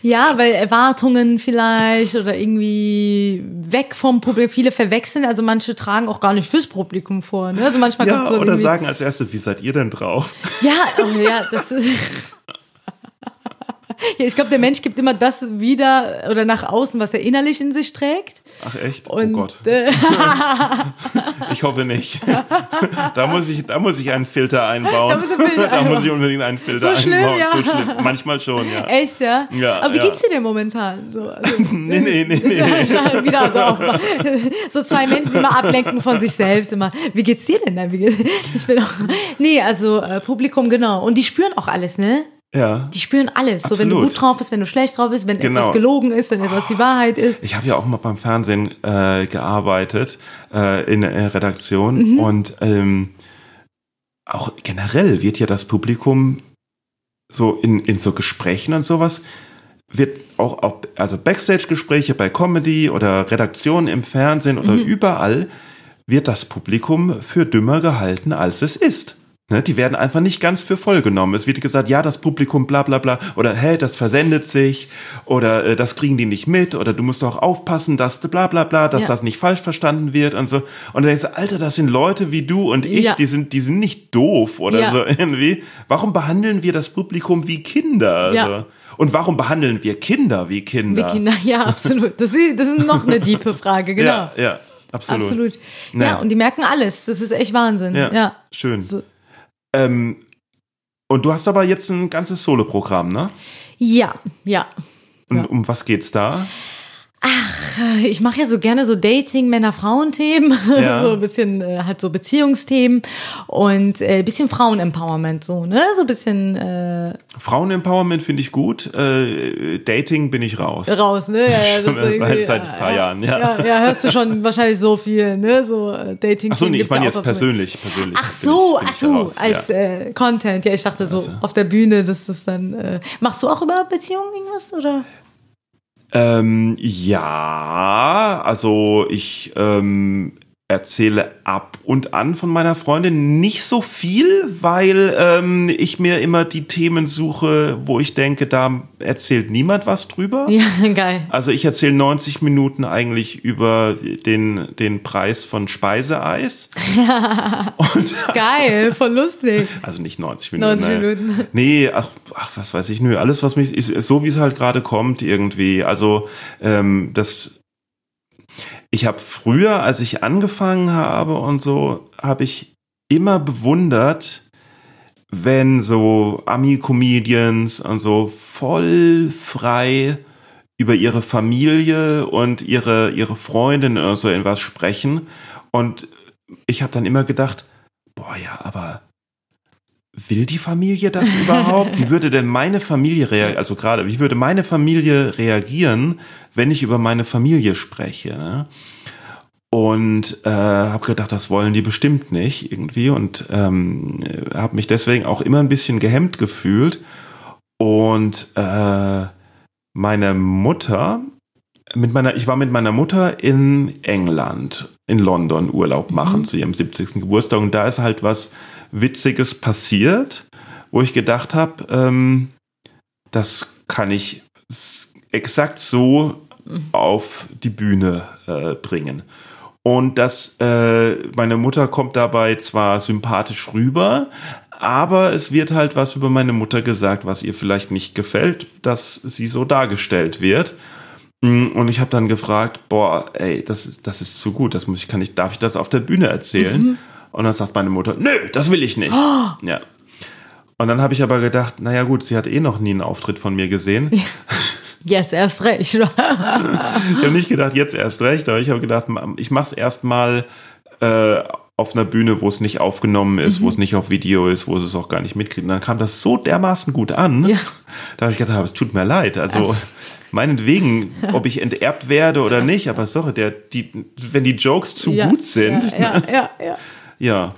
C: Ja, weil Erwartungen vielleicht oder irgendwie weg vom Publikum, viele verwechseln, also manche tragen auch gar nicht fürs Publikum vor. Ne? Also manchmal
B: Ja,
C: kommt so
B: oder sagen als erstes, wie seid ihr denn drauf?
C: Ja, oh, ja, das ist. Ja, ich glaube, der Mensch gibt immer das wieder oder nach außen, was er innerlich in sich trägt.
B: Ach echt?
C: Und,
B: oh Gott.
C: Äh,
B: Ich hoffe nicht. da, muss ich, da muss ich einen Filter einbauen.
C: Da muss ein Filter
B: da muss ich unbedingt einen Filter
C: So schlimm,
B: einbauen.
C: ja.
B: So schlimm. Manchmal schon, ja.
C: echt, ja?
B: Ja,
C: Aber wie
B: ja.
C: geht's dir denn momentan? So, also,
B: Nee, nee, nee, nee.
C: ja wieder so, auf, so zwei Menschen, die immer ablenken von sich selbst. Immer, wie geht's dir denn? Ich bin auch. Nee, also äh, Publikum, genau. Und die spüren auch alles, ne?
B: Ja.
C: Die spüren alles. So, wenn du
B: Absolut.
C: gut drauf bist, wenn du schlecht drauf bist, wenn
B: Genau.
C: etwas gelogen ist, wenn etwas die Wahrheit ist.
B: Ich habe ja auch mal beim Fernsehen äh, gearbeitet, äh, in der Redaktion.
C: Mhm.
B: Und ähm, auch generell wird ja das Publikum so in, in so Gesprächen und sowas, wird auch, auch also Backstage-Gespräche bei Comedy oder Redaktionen im Fernsehen oder
C: Mhm.
B: überall, wird das Publikum für dümmer gehalten, als es ist. Ne, die werden einfach nicht ganz für voll genommen. Es wird gesagt, ja, das Publikum bla bla bla oder hä, das versendet sich oder äh, das kriegen die nicht mit oder du musst auch aufpassen, dass bla bla bla, dass
C: Ja.
B: das nicht falsch verstanden wird und so. Und dann denkst du, Alter, das sind Leute wie du und ich,
C: Ja.
B: die sind, die sind nicht doof oder
C: Ja.
B: so irgendwie. Warum behandeln wir das Publikum wie Kinder? Also? Und warum behandeln wir Kinder wie Kinder?
C: Wie Kinder, ja, absolut. Das ist, das ist noch eine diepe Frage, genau.
B: Ja, ja, absolut.
C: Absolut.
B: Ja.
C: Und die merken alles. Das ist echt Wahnsinn.
B: Ja,
C: Ja.
B: schön.
C: So.
B: Ähm, und du hast aber jetzt ein ganzes Soloprogramm, ne?
C: Ja, ja.
B: Und
C: Ja.
B: um was geht's da?
C: Ich mache ja so gerne so Dating, Männer-Frauen-Themen,
B: Ja.
C: so ein bisschen äh, halt so Beziehungsthemen und äh, bisschen Frauen-Empowerment, so, ne? So ein bisschen äh,
B: Frauenempowerment finde ich gut. Äh, Dating bin ich raus.
C: raus, ne? Ja, ja, das ist
B: seit- ein paar
C: ja,
B: Jahren, ja.
C: ja. Ja, hörst du schon wahrscheinlich so viel, ne? So äh, dating
B: Achso, nee, ich meine jetzt persönlich, persönlich.
C: Ach so, ach so,
B: raus,
C: als äh, Content. Ja, ich dachte so
B: Also.
C: auf der Bühne, dass das dann. Äh, machst du auch über Beziehungen irgendwas oder?
B: Ähm, ja, also ich ähm, erzähle ab und an von meiner Freundin nicht so viel, weil ähm, ich mir immer die Themen suche, wo ich denke, da erzählt niemand was drüber.
C: Ja, geil.
B: Also ich erzähle 90 Minuten eigentlich über den, den Preis von Speiseeis. und,
C: Geil, voll lustig.
B: also nicht 90 Minuten.
C: 90
B: ne.
C: Minuten.
B: Nee, ach, ach, was weiß ich, nö, alles, was mich, ist, ist so, wie es halt gerade kommt, irgendwie. Also, ähm, das, ich habe früher, als ich angefangen habe und so, habe ich immer bewundert, wenn so Ami-Comedians und so voll frei über ihre Familie und ihre, ihre Freundin oder so in was sprechen. Und ich habe dann immer gedacht, boah, ja, aber will die Familie das überhaupt? Wie würde denn meine Familie reagieren? Also gerade, wie würde meine Familie reagieren, wenn ich über meine Familie spreche? Ne? Und äh, habe gedacht, das wollen die bestimmt nicht irgendwie und ähm, habe mich deswegen auch immer ein bisschen gehemmt gefühlt. Und äh, meine Mutter, mit meiner, ich war mit meiner Mutter in England, in London Urlaub machen zu ihrem 70. Geburtstag und da ist halt was Witziges passiert, wo ich gedacht habe, ähm, das kann ich exakt so auf die Bühne äh, bringen. Und das, äh, meine Mutter kommt dabei zwar sympathisch rüber, aber es wird halt was über meine Mutter gesagt, was ihr vielleicht nicht gefällt, dass sie so dargestellt wird. Mm, Und ich habe dann gefragt, boah, ey, das ist, das ist zu gut, das muss ich, kann ich, darf ich das auf der Bühne erzählen? Und dann sagt meine Mutter, nö, das will ich nicht. Ja. Und dann habe ich aber gedacht, naja gut, sie hat eh noch nie einen Auftritt von mir gesehen.
C: Jetzt erst recht.
B: Ich habe nicht gedacht, jetzt erst recht, aber ich habe gedacht, ich mache es erstmal äh, auf einer Bühne, wo es nicht aufgenommen ist, wo es nicht auf Video ist, wo es auch gar nicht mitkriegt. Und dann kam das so dermaßen gut an,
C: Ja.
B: da habe ich gedacht, es tut mir leid. Also meinetwegen, ob ich enterbt werde oder nicht, aber sorry, der, die, wenn die Jokes zu
C: ja,
B: gut sind,
C: Ja, ja, ja, ja.
B: Ja.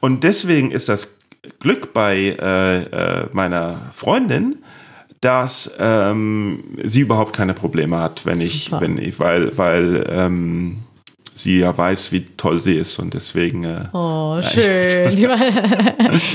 B: Und deswegen ist das Glück bei äh, äh, meiner Freundin, dass ähm, sie überhaupt keine Probleme hat, wenn ich, wenn ich, weil, weil ähm, sie ja weiß, wie toll sie ist und deswegen. Äh,
C: Oh, schön.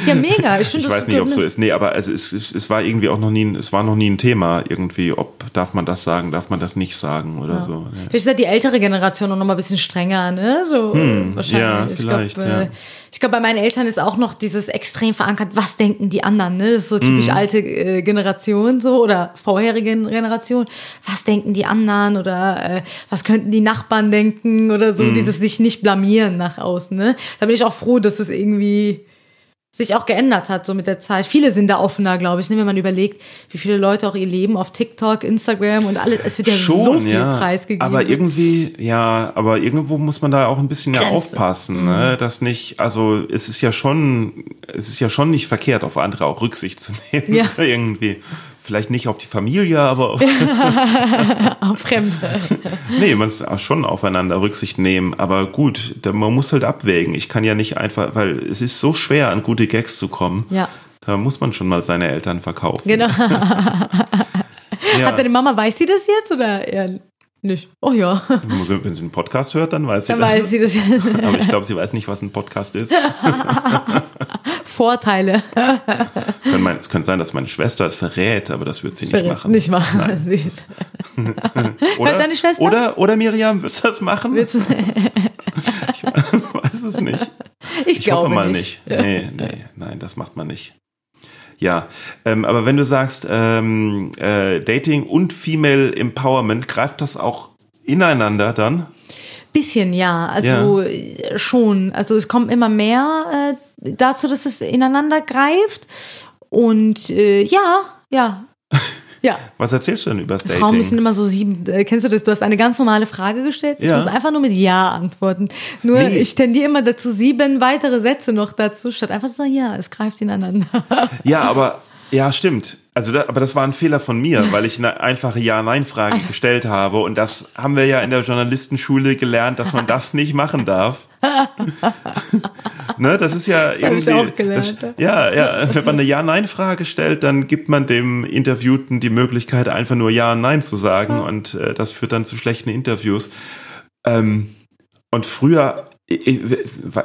C: Ja, mega. Ich,
B: ich weiß nicht, ob es so
C: eine-
B: ist. Nee, aber also es, es, es war irgendwie auch noch nie, es war noch nie ein Thema irgendwie, ob darf man das sagen, darf man das nicht sagen oder so. ne?
C: Vielleicht ist ja die ältere Generation auch noch mal ein bisschen strenger, ne? So äh, wahrscheinlich.
B: Hm, ja,
C: Ich
B: vielleicht,
C: glaub,
B: ja.
C: äh, Ich glaube, bei meinen Eltern ist auch noch dieses extrem verankert, was denken die anderen, ne? Das ist so typisch
B: Hm.
C: alte äh, Generation so oder vorherige Generation. Was denken die anderen oder äh, was könnten die Nachbarn denken oder
B: Hm.
C: so, dieses sich nicht blamieren nach außen, ne? Da bin ich auch froh, dass es irgendwie sich auch geändert hat, so mit der Zeit. Viele sind da offener, glaube ich, ne, wenn man überlegt, wie viele Leute auch ihr Leben auf TikTok, Instagram und alles, es wird ja so viel preisgegeben.
B: Aber irgendwie, ja, aber irgendwo muss man da auch ein bisschen ja aufpassen, ne? dass nicht, also es ist ja schon, es ist ja schon nicht verkehrt, auf andere auch Rücksicht zu nehmen,
C: Ja.
B: irgendwie. Vielleicht nicht auf die Familie, aber auf,
C: auch Fremde.
B: nee, man muss auch schon aufeinander Rücksicht nehmen. Aber gut, man muss halt abwägen. Ich kann ja nicht einfach, weil es ist so schwer, an gute Gags zu kommen.
C: Ja.
B: Da muss man schon mal seine Eltern verkaufen.
C: Genau.
B: Ja.
C: Hat deine Mama, weiß sie das jetzt oder eher nicht? Oh ja,
B: Wenn sie einen Podcast hört, dann weiß sie
C: dann
B: das.
C: weiß sie das.
B: Aber ich glaube, sie weiß nicht, was ein Podcast ist.
C: Vorteile.
B: Mein, es könnte sein, dass meine Schwester es verrät, aber das wird sie nicht machen.
C: Nicht machen.
B: Oder,
C: deine Schwester?
B: Oder, oder Miriam, wirst du das machen?
C: Du-
B: Ich weiß es nicht.
C: Ich,
B: Ich
C: glaube
B: hoffe mal nicht. Nee, nee, nein, das macht man nicht. Ja, ähm, aber wenn du sagst, ähm, äh, Dating und Female Empowerment, greift das auch ineinander dann?
C: Bisschen ja, also äh, schon. Also es kommt immer mehr äh, dazu, dass es ineinander greift. Und äh, ja, ja, ja.
B: Was erzählst du denn über das Dating?
C: Frauen müssen immer so sieben, äh, kennst du das? Du hast eine ganz normale Frage gestellt. Ich
B: Ja.
C: muss einfach nur mit Ja antworten. Nur
B: Nee.
C: ich tendiere immer dazu, sieben weitere Sätze noch dazu, statt einfach zu sagen, ja, es greift ineinander.
B: Ja, aber ja, stimmt. Also, da, aber das war ein Fehler von mir, weil ich eine einfache Ja-Nein-Frage
C: Also
B: gestellt habe. Und das haben wir ja in der Journalistenschule gelernt, dass man das nicht machen darf. ne, das ist ja
C: ich
B: irgendwie.
C: auch gelernt,
B: das, ja, ja. Wenn man eine Ja-Nein-Frage stellt, dann gibt man dem Interviewten die Möglichkeit, einfach nur Ja und Nein zu sagen. Und äh, das führt dann zu schlechten Interviews. Ähm, und früher, ich- ich-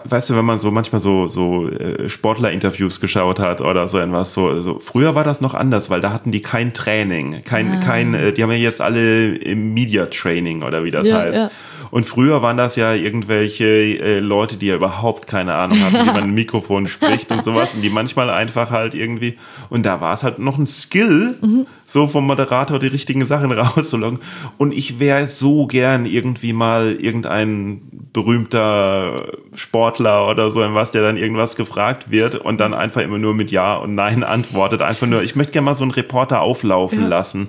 B: weißt du, wenn man so manchmal so, so äh, Sportler-Interviews geschaut hat oder so etwas, so, so, früher war das noch anders, weil da hatten die kein Training, kein, kein, äh, die haben ja jetzt alle im Media-Training oder wie das
C: Ja,
B: heißt.
C: ja.
B: Und früher waren das ja irgendwelche äh, Leute, die ja überhaupt keine Ahnung hatten, wie man ein Mikrofon spricht und sowas und die manchmal einfach halt irgendwie, und da war es halt noch ein Skill, so vom Moderator die richtigen Sachen rauszuloggen. Und ich wäre so gern irgendwie mal irgendein berühmter Sportler oder so was, der dann irgendwas gefragt wird und dann einfach immer nur mit Ja und Nein antwortet. Einfach nur, ich möchte gerne mal so einen Reporter auflaufen lassen.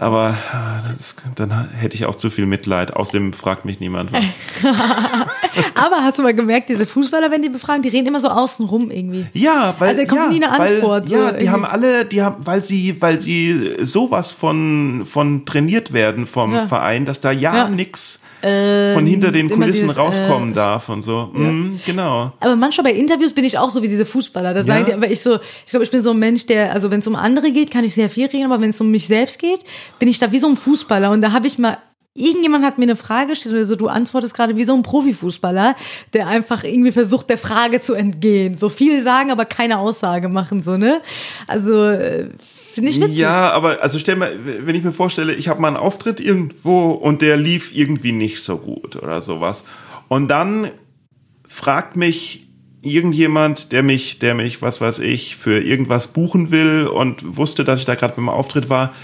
B: Aber äh, das, dann hätte ich auch zu viel Mitleid. Außerdem fragt mich niemand was.
C: Aber hast du mal gemerkt, diese Fußballer, wenn die befragen, die reden immer so außenrum irgendwie.
B: Ja, weil
C: Also da kommt
B: ja,
C: nie eine Antwort,
B: Weil,
C: so
B: ja, die
C: irgendwie.
B: haben alle, die haben, weil sie, weil sie sowas von von trainiert werden vom
C: Ja.
B: Verein, dass da ja,
C: Ja.
B: nix von hinter den Kulissen
C: dieses, äh,
B: rauskommen darf und so. Mhm, genau.
C: Aber manchmal bei Interviews bin ich auch so wie diese Fußballer. Da
B: Ja.
C: sagen die, aber ich so, ich glaube, ich bin so ein Mensch, der, also wenn es um andere geht, kann ich sehr viel reden, aber wenn es um mich selbst geht, bin ich da wie so ein Fußballer. Und da habe ich mal, irgendjemand hat mir eine Frage gestellt oder so, du antwortest gerade wie so ein Profifußballer, der einfach irgendwie versucht, der Frage zu entgehen. So viel sagen, aber keine Aussage machen, so, ne? Also, äh, finde ich witzig.
B: Ja, aber also stell mal, wenn ich mir vorstelle, ich habe mal einen Auftritt irgendwo und der lief irgendwie nicht so gut oder sowas. Und dann fragt mich irgendjemand, der mich, der mich, was weiß ich, für irgendwas buchen will und wusste, dass ich da gerade beim Auftritt war,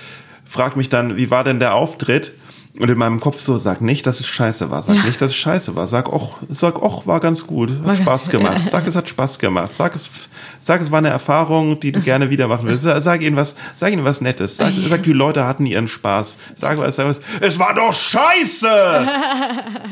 B: fragt mich dann, wie war denn der Auftritt? Und in meinem Kopf so, sag nicht, dass es scheiße war. Sag
C: Ja.
B: nicht, dass es scheiße war. Sag, och, sag, och, war ganz gut. Hat
C: War
B: Spaß gemacht. Sag, es hat Spaß gemacht. Sag, es, sag, es war eine Erfahrung, die du gerne wieder machen willst. Sag ihnen was, sag ihnen was Nettes. Sag, sag, die Leute hatten ihren Spaß. Sag was, sag was. Es war doch scheiße!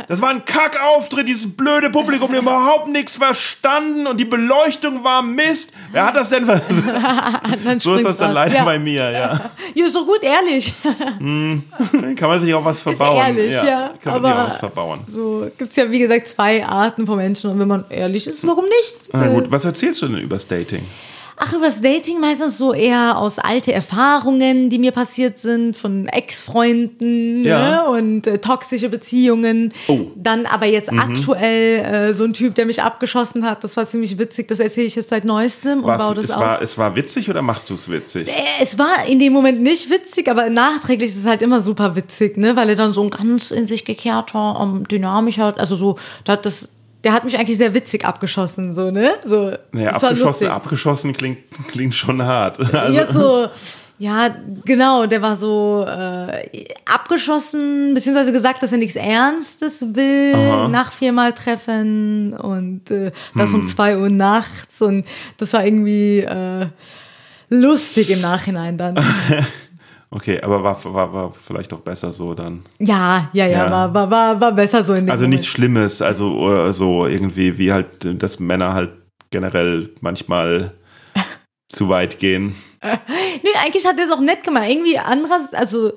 B: Das war ein Kackauftritt, dieses blöde Publikum, die haben überhaupt nichts verstanden und die Beleuchtung war Mist. Wer hat das denn? So ist das dann leider
C: ja.
B: bei mir, ja.
C: Ja, doch gut, ehrlich.
B: Kann man sich auch was verbauen.
C: ehrlich, ja,
B: Kann man sich auch was verbauen.
C: So gibt's ja, wie gesagt, zwei Arten von Menschen. Und wenn man ehrlich ist, warum nicht?
B: Na
C: Äh,
B: gut, was erzählst du denn übers Dating?
C: Ach, übers Dating meistens so eher aus alte Erfahrungen, die mir passiert sind, von Ex-Freunden
B: Ja.
C: ne? und äh, toxische Beziehungen.
B: Oh. Mhm.
C: Dann aber jetzt aktuell äh, so ein Typ, der mich abgeschossen hat. Das war ziemlich witzig. Das erzähle ich jetzt seit neuestem und
B: Was,
C: baue das
B: es,
C: aus.
B: war, es war witzig oder machst du es witzig?
C: Äh, Es war in dem Moment nicht witzig, aber nachträglich ist es halt immer super witzig, ne? Weil er dann so ein ganz in sich gekehrter, um, dynamischer, also so, der hat das, der hat mich eigentlich sehr witzig abgeschossen, so, ne? So,
B: Naja, abgeschossen, abgeschossen klingt, klingt schon hart. Also,
C: Ja, so, ja, genau, der war so äh, abgeschossen, beziehungsweise gesagt, dass er nichts Ernstes will, nach viermal treffen und äh, das
B: Hm.
C: um zwei Uhr nachts und das war irgendwie äh, lustig im Nachhinein dann.
B: okay, aber war, war, war vielleicht auch besser so dann.
C: Ja, ja, ja,
B: Ja.
C: War, war, war, war besser so in dem
B: Also
C: Moment.
B: nichts Schlimmes, also äh, so irgendwie, wie halt, dass Männer halt generell manchmal zu weit gehen.
C: Nee, eigentlich hat er es auch nett gemacht. Irgendwie anderes, also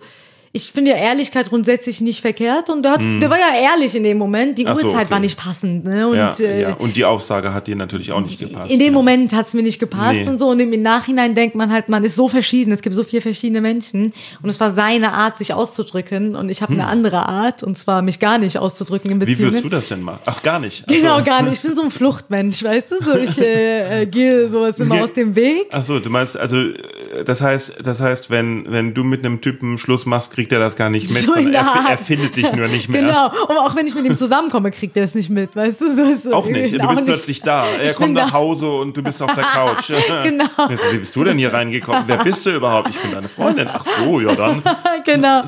C: ich finde ja Ehrlichkeit grundsätzlich nicht verkehrt und der, hat, der war ja ehrlich in dem Moment. Die
B: Hm. Ach so,
C: Uhrzeit
B: okay.
C: war nicht passend, ne? Und
B: ja,
C: äh,
B: ja. Und die Aussage hat dir natürlich auch nicht gepasst.
C: in dem
B: ja.
C: Moment hat es mir nicht gepasst
B: Nee.
C: und so. Und im Nachhinein denkt man halt, man ist so verschieden. Es gibt so viele verschiedene Menschen. Und es war seine Art, sich auszudrücken. Und ich habe eine andere Art, und zwar mich gar nicht auszudrücken in
B: Hm. Wie
C: Beziehungen.
B: würdest du das denn machen? Ach, gar nicht. Ach
C: Genau,
B: so.
C: gar nicht. Ich bin so ein Fluchtmensch, weißt du? So, ich äh, äh, gehe sowas immer
B: Nee.
C: aus dem Weg.
B: Ach so, du meinst, also äh, das heißt, das heißt, wenn wenn du mit einem Typen Schluss machst, kriegt er das gar nicht mit,
C: So
B: sondern
C: der
B: er,
C: Art.
B: er findet dich nur nicht mehr.
C: Genau. Und auch wenn ich mit ihm zusammenkomme, kriegt er es nicht mit, weißt du? So ist so
B: Auch nicht. Du bist
C: nicht.
B: plötzlich da. Er
C: Ich
B: kommt nach
C: da.
B: Hause und du bist auf der Couch.
C: Genau.
B: Wie bist du denn hier reingekommen? Wer bist du überhaupt? Ich bin deine Freundin. Ach so, ja dann.
C: genau.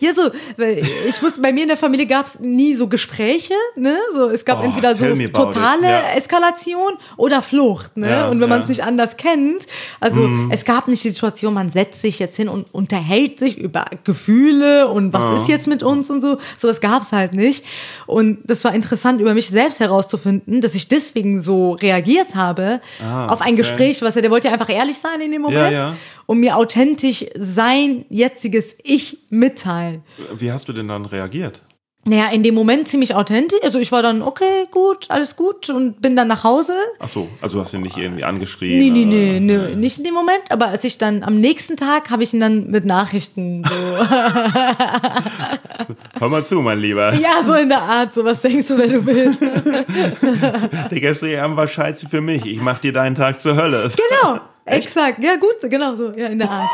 C: Ja, so, ich wusste, bei mir in der Familie gab es nie so Gespräche, ne? So, es gab
B: Oh,
C: entweder so totale.
B: Ja.
C: Eskalation oder Flucht, ne?
B: Ja,
C: und wenn man
B: ja. Mhm.
C: es nicht anders kennt, also es gab nicht die Situation, man setzt sich jetzt hin und unterhält sich über Gefühle und was ist jetzt mit uns und so. Sowas gab es halt nicht. Und das war interessant, über mich selbst herauszufinden, dass ich deswegen so reagiert habe auf ein
B: okay.
C: Gespräch, was er, der wollte ja einfach ehrlich sein in dem Moment
B: ja.
C: und mir authentisch sein jetziges Ich mitteilen.
B: Wie hast du denn dann reagiert?
C: Naja, in dem Moment ziemlich authentisch. Also ich war dann, okay, gut, alles gut und bin dann nach Hause.
B: Ach so, also du hast ihn nicht irgendwie angeschrien.
C: Nee, nee, nee, nee, nicht in dem Moment. Aber als ich dann am nächsten Tag habe ich ihn dann mit Nachrichten so,
B: Hör mal zu, mein Lieber.
C: ja, so in der Art, so was denkst du, wer du bist.
B: Der gestrige Abend war scheiße für mich. Ich mach dir deinen Tag zur Hölle.
C: Genau, exakt. Ja, gut, genau so, ja, in der Art.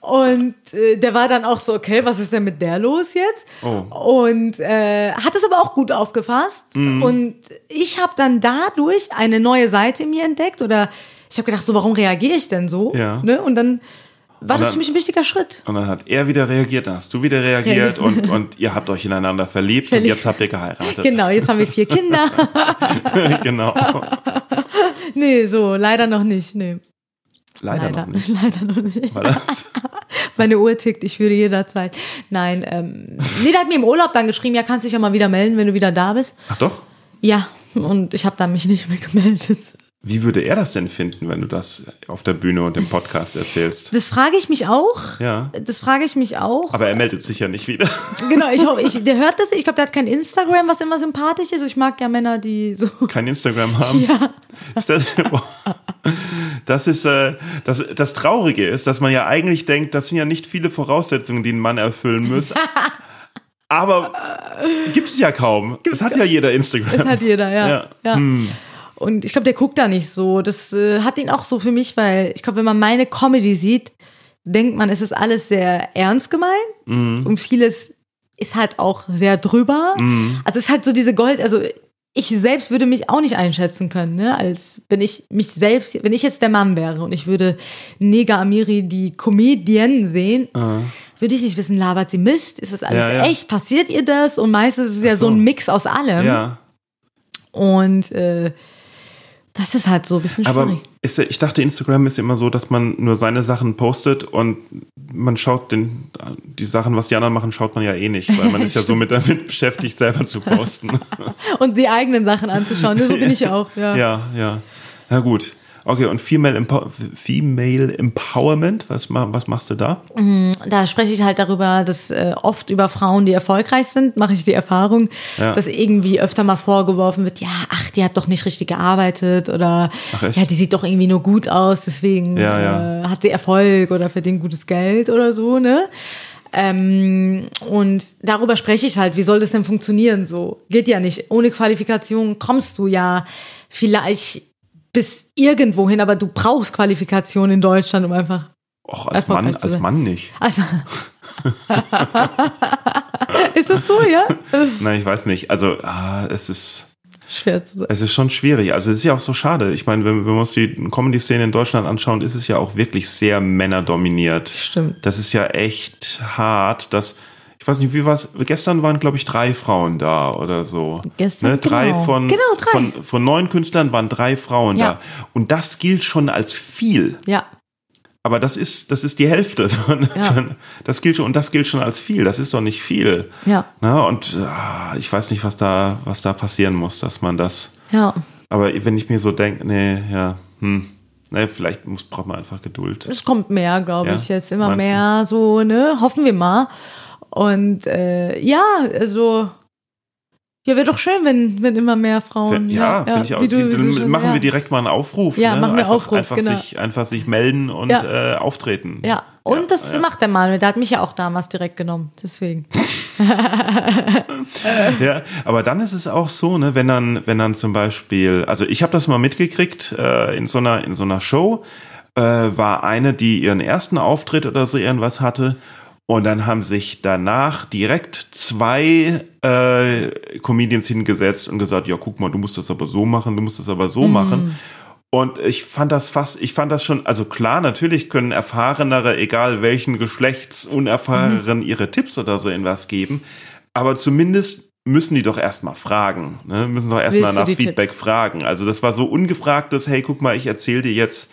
C: Und äh, der war dann auch so, okay, was ist denn mit der los jetzt?
B: Oh.
C: Und äh, hat es aber auch gut aufgefasst.
B: Mhm.
C: Und ich habe dann dadurch eine neue Seite in mir entdeckt oder ich habe gedacht, so, warum reagiere ich denn so?
B: Ja.
C: Ne? Und dann war
B: Und
C: das
B: dann-
C: für mich ein wichtiger Schritt.
B: Und dann hat er wieder reagiert, dann hast du wieder reagiert
C: Ja.
B: und, und ihr habt euch ineinander verliebt und
C: Verliebt.
B: jetzt habt ihr geheiratet.
C: Genau, jetzt haben wir vier Kinder.
B: genau.
C: nee, so, leider noch nicht. Nee.
B: Leider, noch nicht.
C: leider noch nicht. Meine Uhr tickt, ich führe jederzeit. Nein, ähm, nee, der hat mir im Urlaub dann geschrieben, ja, kannst dich ja mal wieder melden, wenn du wieder da bist.
B: Ach doch?
C: Ja, und ich habe dann mich nicht mehr gemeldet.
B: Wie würde er das denn finden, wenn du das auf der Bühne und im Podcast erzählst?
C: Das frage ich mich auch.
B: Ja.
C: Das frage ich mich auch.
B: Aber er meldet sich ja nicht wieder.
C: genau, ich hoffe, ich, der hört das. Ich glaube, der hat kein Instagram, was immer sympathisch ist. Ich mag ja Männer, die so.
B: Kein Instagram haben.
C: Ja.
B: Ist das, das ist äh, das, das Traurige ist, dass man ja eigentlich denkt, das sind ja nicht viele Voraussetzungen, die ein Mann erfüllen muss. Aber gibt es ja kaum. Es hat ja jeder Instagram.
C: Das hat jeder, ja.
B: Ja.
C: ja. Und ich glaube, der guckt da nicht so. Das äh, hat ihn auch so für mich, weil ich glaube, wenn man meine Comedy sieht, denkt man, es ist alles sehr ernst gemeint und vieles ist halt auch sehr drüber. Also es ist halt so diese Gold, also ich selbst würde mich auch nicht einschätzen können, ne? Als wenn ich mich selbst, wenn ich jetzt der Mann wäre und ich würde Nega Amiri, die Comedienne, sehen, würde ich nicht wissen, labert sie Mist? Ist das alles
B: Ja, ja.
C: echt? Passiert ihr das? Und meistens ist es ja
B: so.
C: so ein Mix aus allem.
B: Ja.
C: Und äh, das ist halt so ein bisschen
B: Aber
C: schwierig.
B: ist, ja- ich dachte, Instagram ist immer so, dass man nur seine Sachen postet und man schaut den, die Sachen, was die anderen machen, schaut man ja eh nicht, weil man ist ja so mit damit beschäftigt, selber zu posten.
C: Und die eigenen Sachen anzuschauen. Ne? So bin ich auch, ja.
B: ja, ja. Na gut. Okay, und Female, Empower Female Empowerment, was, was machst du da?
C: Da spreche ich halt darüber, dass äh, oft über Frauen, die erfolgreich sind, mache ich die Erfahrung,
B: Ja.
C: dass irgendwie öfter mal vorgeworfen wird, ja, ach, die hat doch nicht richtig gearbeitet oder ja, die sieht doch irgendwie nur gut aus, deswegen
B: Ja, ja.
C: Äh, hat sie Erfolg oder verdient gutes Geld oder so, ne? Ähm, und darüber spreche ich halt, wie soll das denn funktionieren? So geht ja nicht. Ohne Qualifikation kommst du ja vielleicht bis irgendwo hin, aber du brauchst Qualifikation in Deutschland, um einfach
B: Och, als Mann, als. Mann nicht.
C: also. ist das so, ja?
B: Nein, ich weiß nicht. Also, ah, es ist.
C: Schwer zu sagen.
B: Es ist schon schwierig. Also es ist ja auch so schade. Ich meine, wenn, wenn wir uns die Comedy-Szene in Deutschland anschauen, ist es ja auch wirklich sehr männerdominiert.
C: Stimmt.
B: Das ist ja echt hart. Dass, weiß nicht, wie war es? Gestern waren, glaube ich, drei Frauen da oder so.
C: Gestern,
B: ne? Drei
C: genau.
B: von,
C: Genau, drei.
B: Von, von neun Künstlern waren drei Frauen
C: Ja.
B: da. Und das gilt schon als viel.
C: Ja,
B: Aber das ist, das ist die Hälfte von,
C: Ja.
B: von das gilt schon, und das gilt schon als viel. Das ist doch nicht viel.
C: ja,
B: Na, und ah, ich weiß nicht, was da, was da passieren muss, dass man das.
C: ja.
B: Aber wenn ich mir so denke, nee, ja, hm, nee, vielleicht muss, braucht man einfach Geduld.
C: Es kommt mehr, glaube
B: Ja,
C: ich, jetzt immer
B: meinst du?
C: mehr so, ne? Hoffen wir mal. Und äh, ja, also. Ja, wäre doch schön, wenn, wenn immer mehr Frauen.
B: ja, finde ich auch.
C: du-
B: Die, dann
C: schon-
B: machen
C: ja.
B: wir direkt mal einen Aufruf.
C: Ja,
B: ne?
C: machen wir
B: einfach,
C: Aufruf,
B: einfach,
C: genau.
B: sich, einfach sich melden und
C: Ja.
B: äh, auftreten.
C: Ja, und
B: Ja,
C: das
B: ja.
C: macht der Manuel. Der hat mich ja auch damals direkt genommen. Deswegen.
B: Ja, aber dann ist es auch so, ne, wenn dann, wenn dann zum Beispiel, also ich habe das mal mitgekriegt äh, in so einer in so einer Show, äh, war eine, die ihren ersten Auftritt oder so irgendwas hatte. Und dann haben sich danach direkt zwei äh, Comedians hingesetzt und gesagt, ja, guck mal, du musst das aber so machen, du musst das aber so machen. Und ich fand das fast, ich fand das schon, also klar, natürlich können erfahrenere, egal welchen Geschlechts, unerfahreneren ihre Tipps oder so in was geben. Aber zumindest müssen die doch erstmal fragen, ne? müssen doch erstmal nach Feedback
C: Tipps?
B: fragen. Also das war so ungefragtes, hey, guck mal, ich erzähle dir jetzt,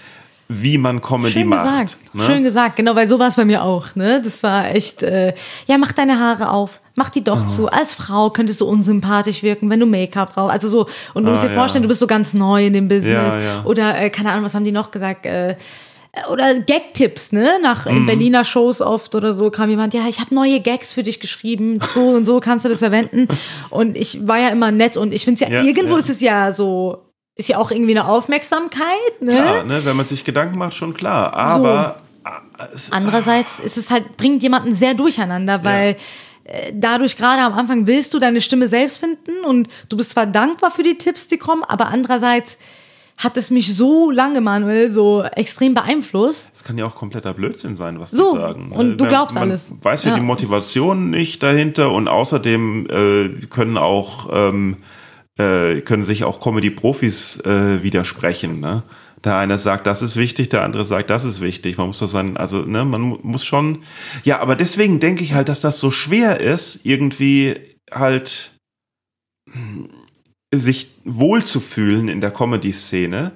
B: wie man Comedy
C: Schön
B: macht.
C: gesagt.
B: ne?
C: Schön gesagt, genau, weil so war es bei mir auch. Ne? Das war echt, äh, ja, mach deine Haare auf, mach die doch zu. Als Frau könntest du unsympathisch wirken, wenn du Make-up drauf. Also so, und du musst
B: Ah,
C: dir
B: ja.
C: vorstellen, du bist so ganz neu in dem Business.
B: Ja, ja.
C: Oder, äh, keine Ahnung, was haben die noch gesagt? Äh, oder Gag-Tipps, ne? Nach
B: Mhm.
C: in Berliner Shows oft oder so kam jemand, ja, ich habe neue Gags für dich geschrieben, so und so kannst du das verwenden. Und ich war ja immer nett und ich finde es ja, irgendwo ist es ja so, ist ja auch irgendwie eine Aufmerksamkeit, ne?
B: Klar, ne? Wenn man sich Gedanken macht, schon klar. Aber
C: Andererseits ist es halt, bringt jemanden sehr durcheinander, weil äh, dadurch gerade am Anfang willst du deine Stimme selbst finden und du bist zwar dankbar für die Tipps, die kommen, aber andererseits hat es mich so lange, Manuel, so extrem beeinflusst.
B: es kann ja auch kompletter Blödsinn sein, was
C: So,
B: die sagen.
C: und
B: ne?
C: du
B: Man-
C: glaubst
B: man
C: alles.
B: Weiß ja,
C: Ja.
B: die Motivation nicht dahinter und außerdem äh, können auch ähm, äh, können sich auch Comedy-Profis äh, widersprechen. Ne? Der eine sagt, das ist wichtig, der andere sagt, das ist wichtig. Man muss doch sein, also ne, man mu- muss schon. Ja, aber deswegen denke ich halt, dass das so schwer ist, irgendwie halt hm, sich wohlzufühlen in der Comedy-Szene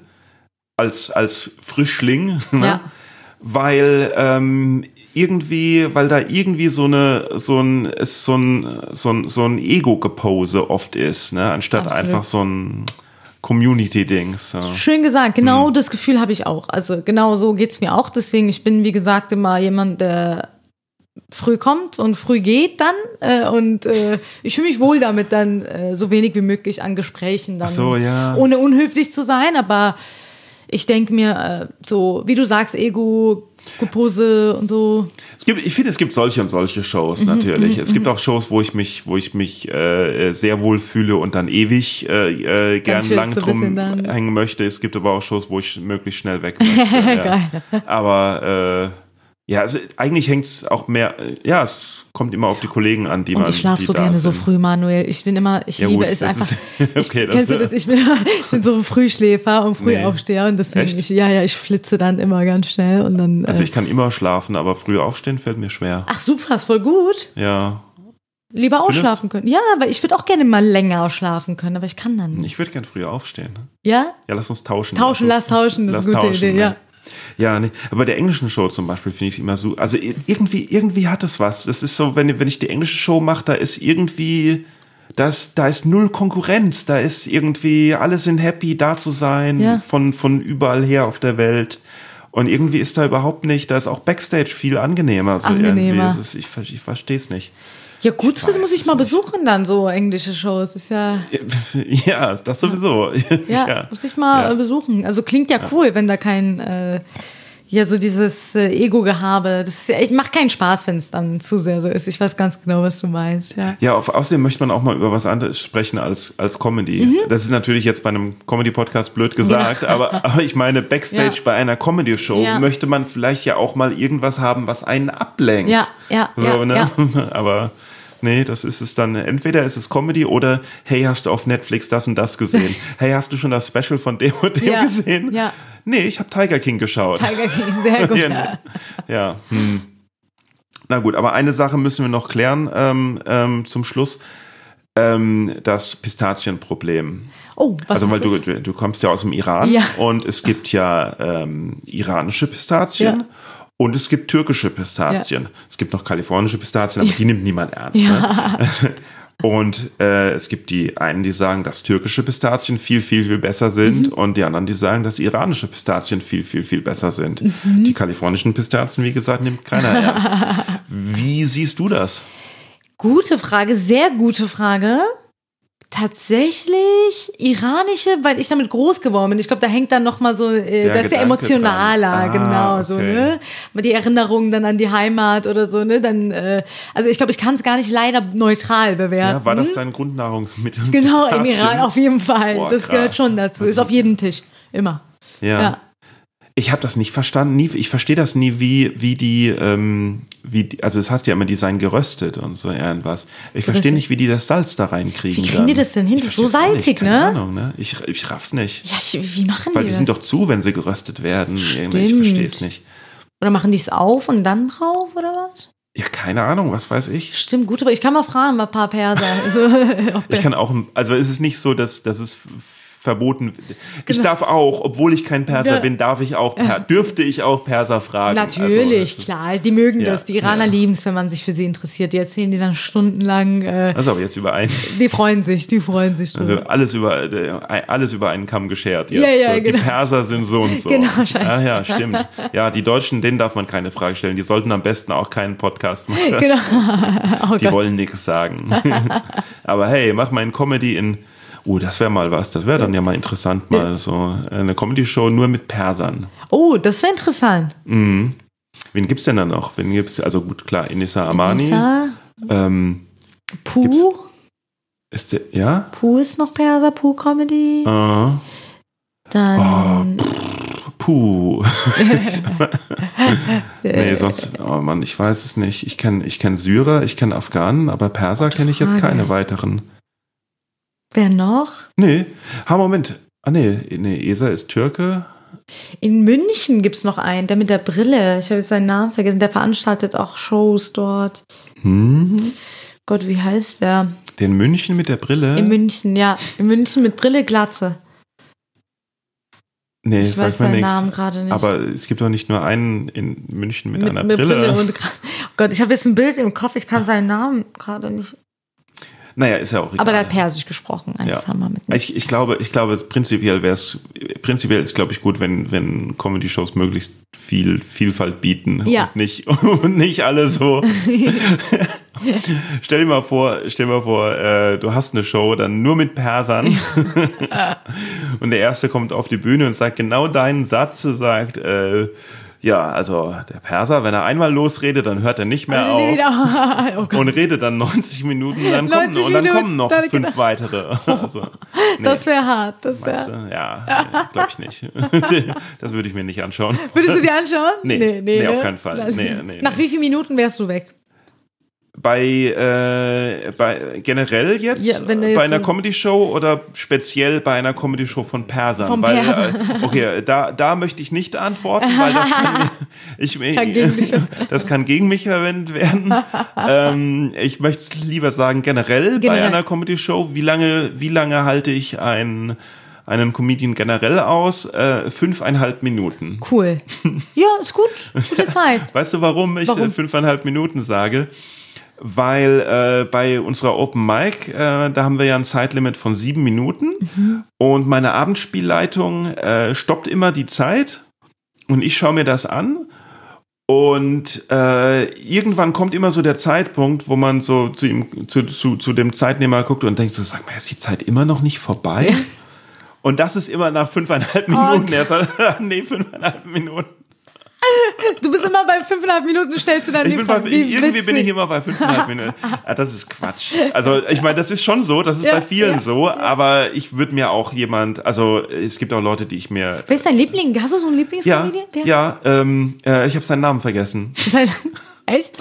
B: als als Frischling. Ne?
C: Ja.
B: weil ähm, irgendwie, weil da irgendwie so eine so ein ist so ein so ein so ein Ego-Gepose oft ist, ne, anstatt
C: Absolut.
B: einfach so ein Community-Dings. Ja.
C: Schön gesagt, genau
B: Hm.
C: das Gefühl habe ich auch. Also genau so geht's mir auch. Deswegen, ich bin, wie gesagt, immer jemand, der früh kommt und früh geht dann. Äh, und äh, ich fühle mich wohl damit, dann äh, so wenig wie möglich an Gesprächen dann.
B: So, ja.
C: Ohne unhöflich zu sein, aber ich denke mir, äh, so, wie du sagst, Ego, Gepose und so.
B: Es gibt, ich finde, es gibt solche und solche
C: Mhm,
B: Shows natürlich. es gibt auch Shows, wo ich mich, wo ich mich äh, sehr wohl fühle und dann ewig äh, äh, gern lang drum hängen möchte. Es gibt aber auch Shows, wo ich möglichst schnell weg möchte. ja.
C: Geil.
B: Aber äh, Ja, also eigentlich hängt es auch mehr, ja, es kommt immer auf die Kollegen an, die
C: Und
B: man
C: ich schlafe so gerne so
B: sind.
C: früh, Manuel. Ich bin immer, ich
B: Ja,
C: liebe
B: gut,
C: es einfach.
B: ist- okay,
C: ich,
B: das-
C: kennst du das? Ich bin, ich bin so ein Frühschläfer und
B: Nee.
C: Frühaufsteher und deswegen,
B: Echt?
C: ich, ja, ja, ich flitze dann immer ganz schnell und dann.
B: Also
C: äh,
B: ich kann immer schlafen, aber früh aufstehen fällt mir schwer.
C: ach super, ist voll gut.
B: Ja,
C: Lieber ausschlafen können. Ja, aber ich würde auch gerne mal länger schlafen können, aber ich kann dann nicht.
B: ich würde gern früher aufstehen.
C: Ja?
B: Ja, lass uns tauschen.
C: Tauschen, lass
B: uns-
C: tauschen, das ist eine gute Idee,
B: ne?
C: ja.
B: Ja, nee. aber bei der englischen Show zum Beispiel finde ich es immer so, also irgendwie, irgendwie hat es was. Das ist so, wenn, wenn ich die englische Show mache, da ist irgendwie, da ist, da ist null Konkurrenz, da ist irgendwie, alle sind happy, da zu sein,
C: Ja.
B: von, von überall her auf der Welt. Und irgendwie ist da überhaupt nicht, da ist auch Backstage viel angenehmer. So
C: Angenehmer.
B: Irgendwie. Ist, ich, ich verstehe es nicht.
C: Ja, gut wissen,
B: weiß
C: muss ich mal
B: nicht.
C: besuchen dann, so englische Shows. Ist ja,
B: Ja, das sowieso.
C: ja, muss ich mal
B: Ja.
C: besuchen. Also klingt ja, cool, wenn da kein, äh, ja, so dieses äh, Ego-Gehabe. Das ja, echt- macht keinen Spaß, wenn es dann zu sehr so ist. Ich weiß ganz genau, was du meinst, ja.
B: Ja, auf, außerdem möchte man auch mal über was anderes sprechen als, als Comedy.
C: Mhm.
B: Das ist natürlich jetzt bei einem Comedy-Podcast blöd gesagt, aber, aber ich meine, Backstage
C: Ja.
B: bei einer Comedy-Show
C: Ja.
B: möchte man vielleicht ja auch mal irgendwas haben, was einen ablenkt.
C: Ja, ja,
B: so,
C: ja,
B: ne?
C: ja.
B: Aber nee, das ist es dann. Entweder ist es Comedy oder hey, hast du auf Netflix das und das gesehen? hey, hast du schon das Special von dem und dem
C: Ja,
B: gesehen?
C: ja.
B: Nee, ich habe Tiger King geschaut.
C: Tiger King, sehr gut.
B: Ja, ja. Hm. Na gut, aber eine Sache müssen wir noch klären ähm, ähm, zum Schluss. Ähm, das Pistazienproblem.
C: Oh, was
B: also, weil
C: ist
B: du,
C: das?
B: du, du kommst ja aus dem Iran
C: Ja.
B: und es gibt ja ähm, iranische Pistazien.
C: Ja.
B: Und es gibt türkische Pistazien. Es gibt noch kalifornische Pistazien, aber die nimmt niemand ernst. Ne? Und äh, es gibt die einen, die sagen, dass türkische Pistazien viel, viel, viel besser sind
C: Mhm.
B: und die anderen, die sagen, dass iranische Pistazien viel, viel, viel besser sind.
C: Mhm.
B: Die kalifornischen Pistazien, wie gesagt, nimmt keiner ernst. Wie siehst du das?
C: Gute Frage, sehr gute Frage. Tatsächlich iranische, weil ich damit groß geworden bin. Ich glaube, da hängt dann noch mal so, äh, das ist ja emotionaler.
B: Ah,
C: genau so,
B: okay.
C: ne? Aber die Erinnerungen dann an die Heimat oder so, ne? Dann, äh, also ich glaube, ich kann es gar nicht leider neutral bewerten.
B: Ja, war das dein Grundnahrungsmittel?
C: Genau, im? Iran auf jeden Fall.
B: Boah,
C: das gehört
B: krass.
C: schon dazu. Ist auf jedem Tisch. Immer.
B: Ja.
C: Ja.
B: Ich habe das nicht verstanden. Nie, ich verstehe das nie, wie, wie die, ähm, wie die, also es heißt ja immer, die seien geröstet und so irgendwas. Ich verstehe nicht, wie die das Salz da reinkriegen.
C: Wie kriegen
B: dann.
C: die das denn hin? Das ist so
B: auch nicht,
C: salzig,
B: keine
C: ne?
B: Ahnung, ne? Ich, ich raff's nicht.
C: Ja, ich, wie machen
B: Weil
C: die
B: die
C: das?
B: sind doch zu, wenn sie geröstet werden. Irgendwie, Ich
C: Stimmt.
B: verstehe es nicht.
C: Oder machen die es auf und dann drauf, oder was?
B: Ja, keine Ahnung, was weiß ich.
C: Stimmt, gut, aber ich kann mal fragen, mal ein paar Perser.
B: Ich kann auch, also es ist nicht so, dass, dass es verboten. Ich
C: Genau.
B: darf auch, obwohl ich kein Perser
C: Ja.
B: bin, darf ich auch, per, dürfte ich auch Perser fragen.
C: Natürlich,
B: also, das ist-
C: klar. Die mögen
B: Ja,
C: das. Die Iraner
B: ja.
C: lieben es, wenn man sich für sie interessiert. Die erzählen die dann stundenlang. Äh,
B: Das ist aber jetzt über ein,
C: die freuen sich, die freuen sich.
B: also
C: drüber.
B: alles über, äh, alles über einen Kamm geschert jetzt.
C: Ja, ja,
B: so,
C: genau.
B: Die Perser sind so und so.
C: Genau, scheiße.
B: Ja, ja, stimmt. Ja, die Deutschen, denen darf man keine Frage stellen. Die sollten am besten auch keinen Podcast machen.
C: genau. Oh
B: Die
C: Gott.
B: wollen nichts sagen. aber hey, mach mal ein Comedy in, oh, das wäre mal was. Das wäre dann ja mal interessant, mal so eine Comedy-Show nur mit Persern.
C: Oh, das wäre interessant.
B: Wen gibt's denn da noch? Wen gibt's? Also gut, klar, Inissa Amani.
C: Lisa,
B: Ähm,
C: Puh.
B: ist der, ja?
C: Puh ist noch Perser, Puh Comedy.
B: Äh,
C: Dann.
B: puh. nee, sonst, oh Mann, ich weiß es nicht. Ich kenne ich kenn Syrer, ich kenne Afghanen, aber Perser kenne ich jetzt keine weiteren.
C: Wer noch?
B: Nee, ha, Moment. Ah, nee, nee, Esa ist Türke.
C: In München gibt es noch einen, der mit der Brille. Ich habe jetzt seinen Namen vergessen. Der veranstaltet auch Shows dort.
B: Hm?
C: Gott, wie heißt der?
B: Den München mit der Brille?
C: In München, ja. In München mit Brille, Glatze.
B: nee,
C: Ich weiß
B: mir
C: seinen
B: nichts.
C: Namen gerade nicht.
B: Aber es gibt doch nicht nur einen in München mit, einer
C: mit
B: Brille.
C: und Gra- oh Gott, ich habe jetzt ein Bild im Kopf, ich kann seinen Namen gerade nicht.
B: Naja, ist ja auch egal.
C: Aber der hat Persisch gesprochen, eins
B: Ja.
C: haben wir mit.
B: Ich, ich glaube, ich glaube, prinzipiell wäre es, prinzipiell ist, glaube ich, gut, wenn, wenn Comedy-Shows möglichst viel Vielfalt bieten
C: Ja.
B: und nicht, und nicht alle so. stell dir mal vor, stell dir mal vor, äh, du hast eine Show dann nur mit Persern und der erste kommt auf die Bühne und sagt genau deinen Satz, sagt, äh, Ja, also der Perser, wenn er einmal losredet, dann hört er nicht mehr
C: Nee,
B: auf
C: wieder- oh
B: und redet dann 90 Minuten dann kommen,
C: 90
B: und dann kommen noch
C: dann-
B: fünf weitere. Also, nee,
C: das wäre hart. Das wär?
B: Ja, glaube ich nicht. Das würde ich mir nicht anschauen.
C: Würdest du dir anschauen?
B: Nee, nee, auf
C: ne?
B: keinen Fall. Nee, nee,
C: Nach
B: nee.
C: wie vielen Minuten wärst du weg?
B: Bei, äh, bei generell jetzt
C: Ja, wenn du
B: bei
C: jetzt
B: einer Comedy-Show oder speziell bei einer Comedy-Show von Persern?
C: Vom
B: weil,
C: Perser.
B: Äh, okay, da, da möchte ich nicht antworten, weil das kann, ich,
C: Kann gegen mich-
B: das kann gegen mich verwendet werden. ähm, ich möchte es lieber sagen, generell, bei
C: Generell.
B: einer Comedy-Show, wie lange, wie lange halte ich einen, einen Comedian generell aus? Äh, fünfeinhalb Minuten.
C: Cool. Ja, ist gut. Gute Zeit.
B: Weißt du, warum ich
C: Warum?
B: äh, fünfeinhalb Minuten sage? Weil äh, bei unserer Open Mic, äh, da haben wir ja ein Zeitlimit von sieben Minuten
C: Mhm.
B: und meine Abendspielleitung äh, stoppt immer die Zeit und ich schaue mir das an und äh, irgendwann kommt immer so der Zeitpunkt, wo man so zu, ihm, zu, zu, zu dem Zeitnehmer guckt und denkt so, sag mal, ist die Zeit immer noch nicht vorbei? Und das ist immer nach fünfeinhalb Minuten.
C: Oh,
B: er sagt, nee, fünfeinhalb Minuten.
C: Du bist immer bei fünfeinhalb Minuten, stellst du dann
B: Ich bin bei, irgendwie bin
C: witzig.
B: ich immer bei fünfeinhalb Minuten. Ah, das ist Quatsch. Also ich meine, das ist schon so, das ist
C: Ja,
B: bei vielen
C: ja,
B: so, aber ich würde mir auch jemand, also es gibt auch Leute, die ich mir.
C: Wer ist dein Liebling? Hast du so einen
B: Ja,
C: Lieblingscomedian? Wer?
B: ja, ähm, äh, ich habe seinen Namen vergessen.
C: Sein- Echt?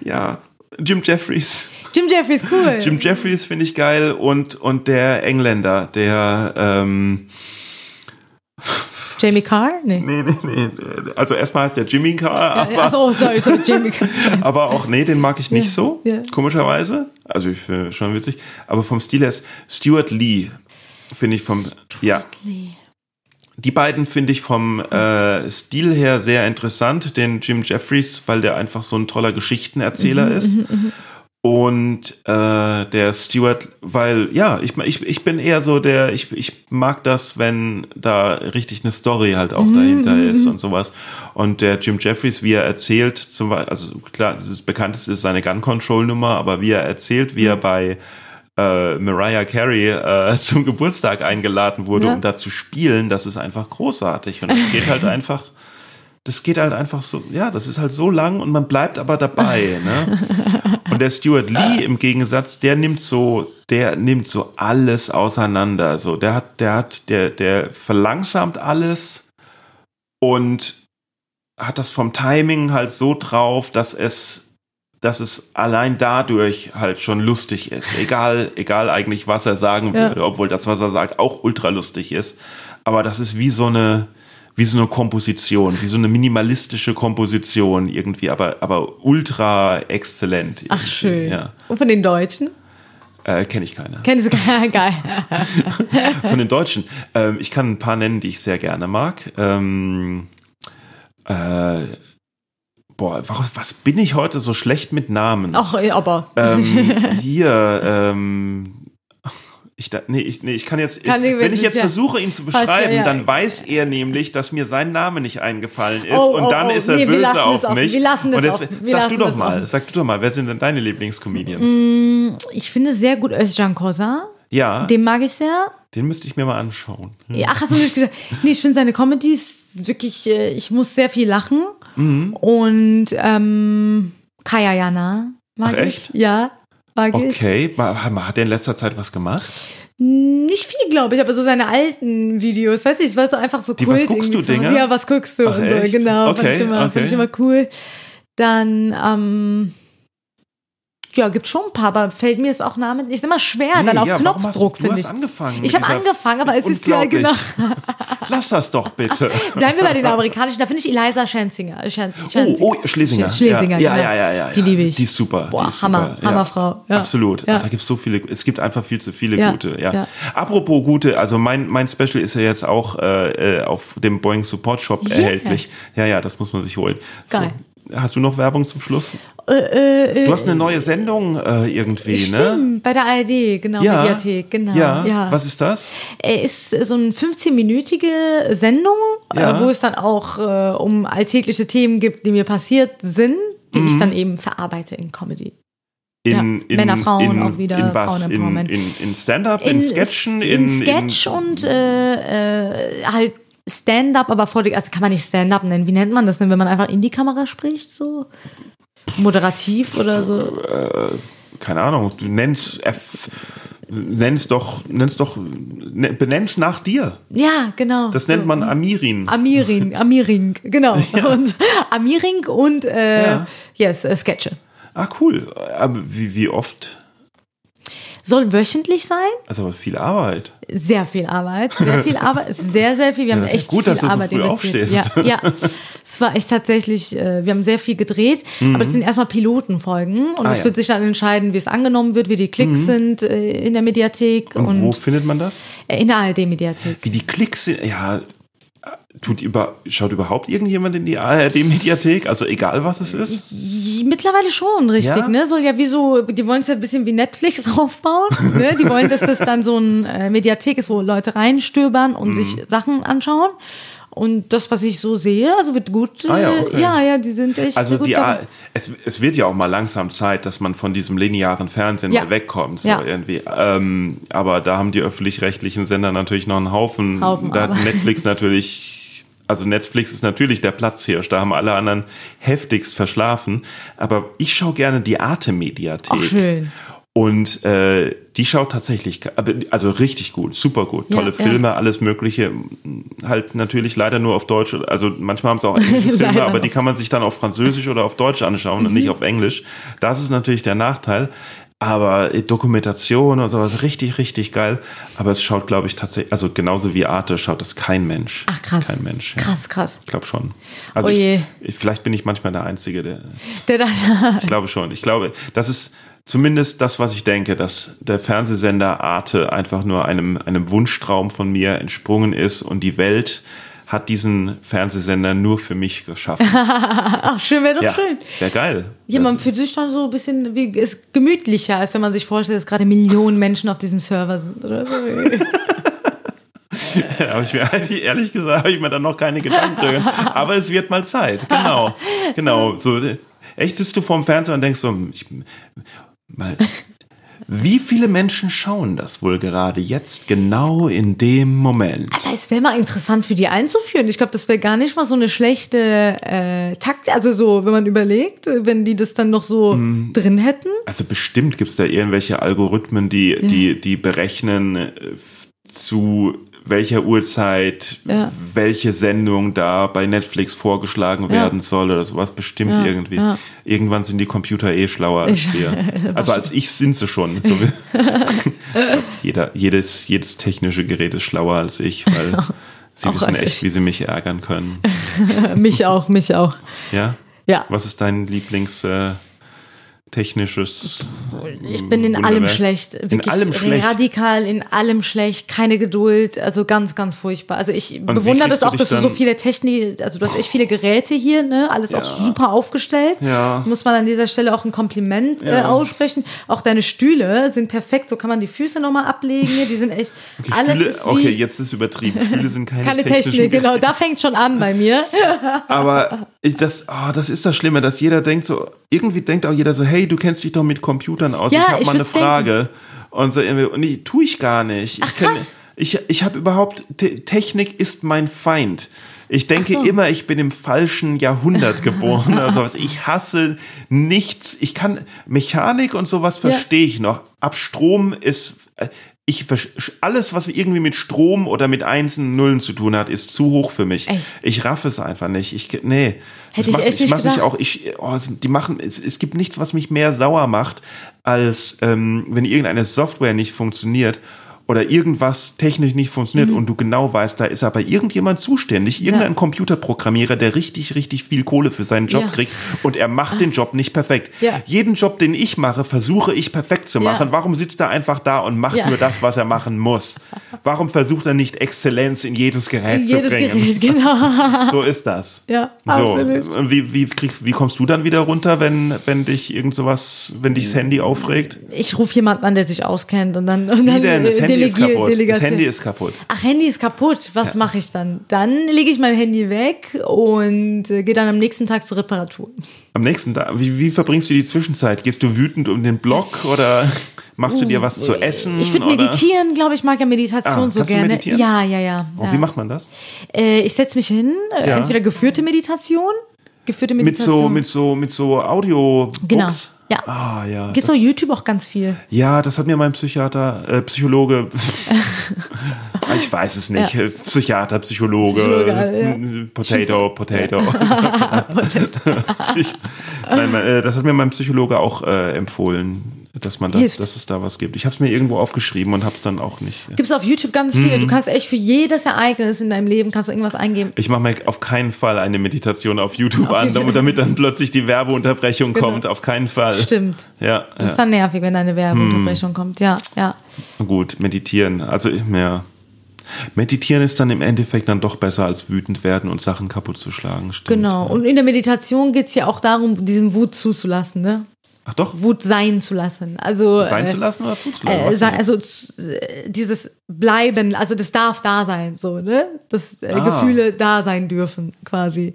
B: Ja, Jim Jeffries.
C: Jim Jeffries, cool.
B: Jim Jeffries finde ich geil und und der Engländer, der ähm,
C: Jamie Carr? Nee.
B: nee, nee, nee, also erstmal heißt der Jimmy Carr, aber,
C: Achso, oh, sorry, sorry, Jamie Carr.
B: aber auch nee, den mag ich nicht
C: Ja,
B: so,
C: ja.
B: komischerweise. Also ich finde schon witzig, aber vom Stil her ist Stuart Lee finde ich vom ja
C: Nee.
B: Die beiden finde ich vom äh, Stil her sehr interessant, den Jim Jeffries, weil der einfach so ein toller Geschichtenerzähler ist. Und äh, der Stewart, weil, ja, ich, ich, ich bin eher so der, ich, ich mag das, wenn da richtig eine Story halt auch dahinter ist und sowas. Und der Jim Jeffries, wie er erzählt, zum Beispiel, also klar, das ist bekannteste ist seine Gun Control Nummer, aber wie er erzählt, wie er bei äh, Mariah Carey äh, zum Geburtstag eingeladen wurde,
C: Ja.
B: um da zu spielen, das ist einfach großartig. Und es geht halt einfach, das geht halt einfach so, ja, das ist halt so lang und man bleibt aber dabei. Ne? Und der Stuart Lee im Gegensatz, der nimmt so, der nimmt so alles auseinander. So, der hat, der hat, der, der verlangsamt alles und hat das vom Timing halt so drauf, dass es dass es allein dadurch halt schon lustig ist. Egal, egal eigentlich, was er sagen
C: Ja.
B: würde, obwohl das, was er sagt, auch ultra lustig ist. Aber das ist wie so eine, wie so eine Komposition, wie so eine minimalistische Komposition irgendwie, aber, aber ultra exzellent.
C: Ach, schön.
B: Ja.
C: Und von den Deutschen?
B: Äh, Kenne ich keine.
C: Kennst du geil.
B: Von den Deutschen. Ähm, ich kann ein paar nennen, die ich sehr gerne mag. Ähm, äh, boah, was, was bin ich heute so schlecht mit Namen?
C: Ach, aber.
B: Ähm, hier, ähm, ich, da, nee, ich, nee, ich kann jetzt,
C: Kann ich-
B: wenn ich jetzt
C: ja.
B: versuche, ihn zu beschreiben,
C: ja.
B: dann weiß er nämlich, dass mir sein Name nicht eingefallen ist
C: Oh,
B: und
C: oh,
B: dann
C: oh,
B: ist er
C: nee, wir lassen
B: böse auf mich.
C: Wir lassen das
B: und
C: offen. Wir
B: sag du doch mal, sag du doch mal, wer sind denn deine Lieblingscomedians?
C: Mm. ich finde sehr gut Özcan Kosa.
B: ja, den,
C: Den mag ich sehr.
B: müsste ich mir mal anschauen.
C: Ja, Ach, hast du nicht gedacht? Nee, ich finde seine Comedies wirklich, äh, ich muss sehr viel lachen.
B: Mhm.
C: Und ähm, Kaya Jana mag
B: Ach, echt?
C: ich. Ja, mag ich.
B: Okay, hat er in letzter Zeit was gemacht?
C: Nicht viel, glaube ich, aber so seine alten Videos, weiß ich, weißt du, einfach so
B: Die
C: Kult
B: Was guckst du Dinger?
C: Ja, was guckst du
B: Ach,
C: und so, genau, fand,
B: Okay,
C: ich immer, fand
B: okay.
C: ich immer cool. Dann, ähm, ja, gibt schon ein paar, aber fällt mir jetzt auch Namen, ist immer schwer, dann auf
B: ja,
C: Knopfdruck,
B: du, du
C: finde
B: hast
C: ich.
B: angefangen.
C: Ich habe angefangen, aber es ist ja genau.
B: Lass das doch bitte.
C: Bleiben wir bei den amerikanischen, da finde ich Eliza Schenzinger. Schen-
B: Oh, oh, Schlesinger.
C: Schlesinger,
B: ja,
C: genau.
B: ja, ja, ja.
C: Die liebe ich.
B: Die ist super.
C: Boah,
B: ist
C: Hammer,
B: super.
C: Hammerfrau.
B: Absolut.
C: Ja.
B: Da gibt es so viele, es gibt einfach viel zu viele gute. Ja.
C: ja.
B: Apropos gute, also mein, mein Special ist ja jetzt auch äh, äh, auf dem Boeing Support Shop
C: Yeah.
B: erhältlich. Ja, ja, das muss man sich holen.
C: Geil.
B: So. Hast du noch Werbung zum Schluss?
C: Äh,
B: Du hast eine neue Sendung äh, irgendwie, ne?
C: Stimmt, bei der ARD, genau,
B: Ja.
C: Mediathek, genau.
B: Ja.
C: ja.
B: Was ist das?
C: Er ist so eine 15-minütige Sendung,
B: Ja.
C: äh, wo es dann auch äh, um alltägliche Themen gibt, die mir passiert sind, die
B: Mhm.
C: ich dann eben verarbeite in Comedy.
B: In,
C: Ja,
B: in,
C: Männer, Frauen
B: in,
C: auch wieder,
B: in was? In, in, in Stand-up, in, Sketchen,
C: in, Sketch und äh, äh, halt Stand-up, aber vor die, also kann man nicht Stand-up nennen. Wie nennt man das denn, wenn man einfach in die Kamera spricht, so? Moderativ oder so?
B: Keine Ahnung, du nennst, F, nennst doch, nennst doch, ne- benennst nach dir.
C: Ja, genau.
B: Das nennt man Amirin.
C: Amiring, Amiring, genau. Und Amiring und äh,
B: Ja.
C: yes, äh, Sketche.
B: Ah, cool. Aber wie, wie oft?
C: Soll wöchentlich sein.
B: Also viel Arbeit.
C: Sehr viel Arbeit, sehr viel Arbeit, sehr, sehr viel. Wir haben
B: das ist
C: echt
B: gut,
C: viel
B: dass du so
C: Arbeit
B: früh
C: investiert.
B: aufstehst.
C: Ja, ja, es war echt tatsächlich, äh, wir haben sehr viel gedreht, aber es sind erstmal Pilotenfolgen und
B: Mhm. Ah,
C: es
B: ja. Mhm.
C: wird sich dann entscheiden, wie es angenommen wird, wie die Klicks sind äh, in der Mediathek
B: Und,
C: und,
B: wo findet man das?
C: äh, in der ARD-Mediathek.
B: Wie die Klicks sind. Ja, tut über, schaut überhaupt irgendjemand in die ARD-Mediathek? Also egal, was es ist?
C: Mittlerweile schon, richtig,
B: Ja?
C: ne? Soll ja wie so, die wollen es ja ein bisschen wie Netflix aufbauen, ne? Die wollen, dass das dann so ein äh, Mediathek ist, wo Leute reinstöbern und sich
B: Mhm.
C: Sachen anschauen. Und das, was ich so sehe, also wird gut.
B: Ah ja,
C: äh,
B: okay.
C: ja, ja, die sind echt
B: Also die. A es, es wird ja auch mal langsam Zeit, dass man von diesem linearen Fernsehen
C: Ja.
B: mal wegkommt. So
C: Ja.
B: irgendwie. Ähm, aber da haben die öffentlich-rechtlichen Sender natürlich noch einen Haufen.
C: Haufen
B: da hat. Netflix natürlich. Also Netflix ist natürlich der Platzhirsch, da haben alle anderen heftigst verschlafen. Aber ich schaue gerne die Arte-Mediathek.
C: Ach, schön.
B: Und äh, die schaut tatsächlich, also richtig gut, super gut,
C: Ja,
B: tolle
C: ja.
B: Filme, alles Mögliche. Halt natürlich leider nur auf Deutsch. Also manchmal haben sie auch englische Filme, aber die kann man sich dann auf Französisch oder auf Deutsch anschauen und nicht auf Englisch. Das ist natürlich der Nachteil. Aber äh, Dokumentation und sowas richtig, richtig geil. Aber es schaut, glaube ich, tatsächlich, also genauso wie Arte schaut das kein Mensch.
C: Ach, krass.
B: Kein Mensch. Ja.
C: Krass, krass.
B: Ich glaube schon. Also
C: Oh
B: ich, ich, vielleicht bin ich manchmal der Einzige, der.
C: Der dann,
B: Ich glaube schon. Ich glaube, das ist zumindest das, was ich denke, dass der Fernsehsender Arte einfach nur einem, einem Wunschtraum von mir entsprungen ist und die Welt hat diesen Fernsehsender nur für mich geschaffen.
C: ach, schön, wäre doch
B: ja,
C: schön.
B: wäre geil.
C: Ja, man fühlt sich dann so ein bisschen wie, ist gemütlicher, als wenn man sich vorstellt, dass gerade Millionen Menschen auf diesem Server sind, oder so.
B: Da habe ich mir ehrlich gesagt, habe ich mir dann noch keine Gedanken drüber. Aber es wird mal Zeit. Genau. Genau. So, echt sitzt du vorm Fernseher und denkst so, ich, mal, wie viele Menschen schauen das wohl gerade jetzt genau in dem Moment?
C: Alter, es wäre mal interessant für die einzuführen. Ich glaube, das wäre gar nicht mal so eine schlechte äh, Takt, also so, wenn man überlegt, äh, wenn die das dann noch so
B: Mhm.
C: drin hätten.
B: Also bestimmt gibt es da irgendwelche Algorithmen, die, die, die berechnen, äh, zu welcher Uhrzeit
C: Ja.
B: welche Sendung da bei Netflix vorgeschlagen werden soll oder sowas. Bestimmt
C: Ja,
B: irgendwie.
C: ja.
B: Irgendwann sind die Computer eh schlauer als wir. Also als ich sind sie schon. So, glaub, jeder, jedes, jedes technische Gerät ist schlauer als ich, weil sie
C: Auch
B: wissen echt,
C: ich.
B: wie sie mich ärgern können.
C: mich auch, mich auch.
B: Ja?
C: Ja.
B: Was ist dein Lieblings äh, technisches
C: Ich bin in allem
B: Wunderwerk?
C: schlecht. Wirklich
B: allem schlecht?
C: Radikal in allem schlecht. Keine Geduld. Also ganz, ganz furchtbar. Also ich
B: wie
C: bewundere das auch, dass du so viele Technik, also du hast echt viele Geräte hier, ne? Alles auch super aufgestellt.
B: Ja.
C: Muss man an dieser Stelle auch ein Kompliment äh,
B: Ja.
C: aussprechen. Auch deine Stühle sind perfekt. So kann man die Füße nochmal ablegen hier. Die sind echt,
B: Die
C: alles
B: Stühle,
C: ist wie
B: okay, jetzt ist übertrieben. Stühle sind keine,
C: keine Technik. Genau, da fängt schon an bei mir.
B: Aber ich, das, oh, das ist das Schlimme, dass jeder denkt so, irgendwie denkt auch jeder so, hey, du kennst dich doch mit Computern aus,
C: Ja,
B: ich habe mal eine Frage. Und so irgendwie, und ich, tue ich gar nicht.
C: Ach,
B: ich kenn- ich, ich habe überhaupt, Te Technik ist mein Feind. Ich denke
C: so.
B: immer, ich bin im falschen Jahrhundert geboren oder sowas. Ich hasse nichts. Ich kann Mechanik und sowas
C: Ja.
B: verstehe ich noch. Ab Strom ist äh, ich alles, was irgendwie mit Strom oder mit Einsen Nullen zu tun hat, ist zu hoch für mich.
C: Echt?
B: Ich raff es einfach nicht. Ich nee. Das
C: ich
B: macht,
C: echt nicht
B: macht mich
C: gedacht.
B: auch. Ich, oh, es- die machen. Es, es gibt nichts, was mich mehr sauer macht, als ähm, wenn irgendeine Software nicht funktioniert oder irgendwas technisch nicht funktioniert
C: Mhm.
B: und du genau weißt, da ist aber irgendjemand zuständig, irgendein Computerprogrammierer, der richtig, richtig viel Kohle für seinen Job
C: Ja.
B: kriegt und er macht den Job nicht perfekt.
C: Ja.
B: Jeden Job, den ich mache, versuche ich perfekt zu
C: Ja.
B: machen. Warum sitzt er einfach da und macht
C: Ja.
B: nur das, was er machen muss? Warum versucht er nicht Exzellenz in jedes Gerät
C: Jedes
B: zu bringen?
C: Gerät, genau.
B: So ist das.
C: Ja,
B: so.
C: absolut.
B: Wie, wie, kriegst, wie kommst du dann wieder runter, wenn, wenn dich irgend sowas, wenn dich das Handy aufregt?
C: Ich rufe jemanden an, der sich auskennt und dann, und
B: Wie
C: dann
B: denn? Das
C: äh,
B: Handy ist kaputt. Das. Handy ist kaputt.
C: Ach, Handy ist kaputt. Was mache ich dann? Dann lege ich mein Handy weg und äh, gehe dann am nächsten Tag zur Reparatur.
B: Am nächsten Tag, wie, wie verbringst du die Zwischenzeit? Gehst du wütend um den Block oder machst du dir was zu essen?
C: Ich würde meditieren, glaube ich, mag ja Meditation
B: Ah,
C: so gerne. Ja, ja, ja.
B: Oh,
C: ja.
B: Wie macht man das?
C: Äh, ich setze mich hin, äh,
B: Ja.
C: entweder geführte Meditation, geführte
B: Mit
C: Meditation.
B: so, mit so, mit so Audio.
C: Genau, ja.
B: Ah, ja.
C: Gibt's
B: das-
C: auf YouTube auch ganz viel.
B: Ja, das hat mir mein Psychiater, äh, Psychologe, ich weiß es nicht,
C: Ja.
B: Psychiater, Psychologe,
C: Psychologe, ja.
B: Potato, Potato. ich, nein, äh, das hat mir mein Psychologe auch äh, empfohlen, dass man das,
C: Hilft.
B: dass es da was gibt. Ich habe es mir irgendwo aufgeschrieben und habe es dann auch nicht.
C: Gibt's auf YouTube ganz viele.
B: Mhm.
C: Du kannst echt für jedes Ereignis in deinem Leben kannst du irgendwas eingeben.
B: Ich mache mir auf keinen Fall eine Meditation auf YouTube
C: Auf
B: an,
C: YouTube.
B: damit- dann plötzlich die Werbeunterbrechung
C: Genau.
B: kommt. Auf keinen Fall.
C: Stimmt.
B: Ja,
C: Das
B: ja.
C: ist dann nervig, wenn eine Werbeunterbrechung
B: Hm.
C: kommt. Ja, ja.
B: Gut, meditieren. Also, ja. Meditieren ist dann im Endeffekt dann doch besser als wütend werden und Sachen kaputt zu schlagen. Stimmt.
C: Genau. Und in der Meditation geht's ja auch darum, diesen Wut zuzulassen, ne?
B: Ach doch,
C: Wut sein zu lassen. Also
B: sein
C: äh,
B: zu lassen oder zuzulassen?
C: Äh, also äh, dieses Bleiben, also das darf da sein, so, ne? Dass äh,
B: Ah.
C: Gefühle da sein dürfen, quasi.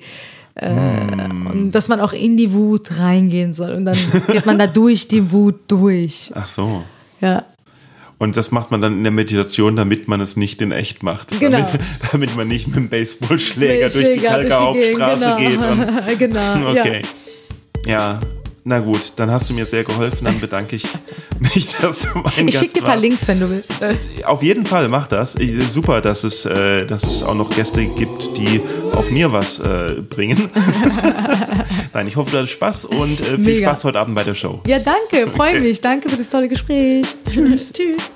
C: Äh,
B: Hm.
C: Und dass man auch in die Wut reingehen soll. Und dann geht man da durch die Wut durch.
B: Ach so.
C: Ja.
B: Und das macht man dann in der Meditation, damit man es nicht in echt macht.
C: Genau.
B: Damit, damit man nicht mit dem Baseballschläger durch die Kalker Hauptstraße
C: Gegend,
B: geht. Und,
C: genau.
B: okay. Ja. Na gut, dann hast du mir sehr geholfen. Dann bedanke ich mich, dass du mein
C: Ich schicke dir ein paar. Links, wenn du willst.
B: Auf jeden Fall, mach das. Super, dass es, äh, dass es auch noch Gäste gibt, die auch mir was äh, bringen. Nein, ich hoffe, du hattest Spaß und äh, viel
C: Mega.
B: Spaß heute Abend bei der Show.
C: Ja, danke, freue mich. Danke für das tolle Gespräch. Tschüss. Tschüss.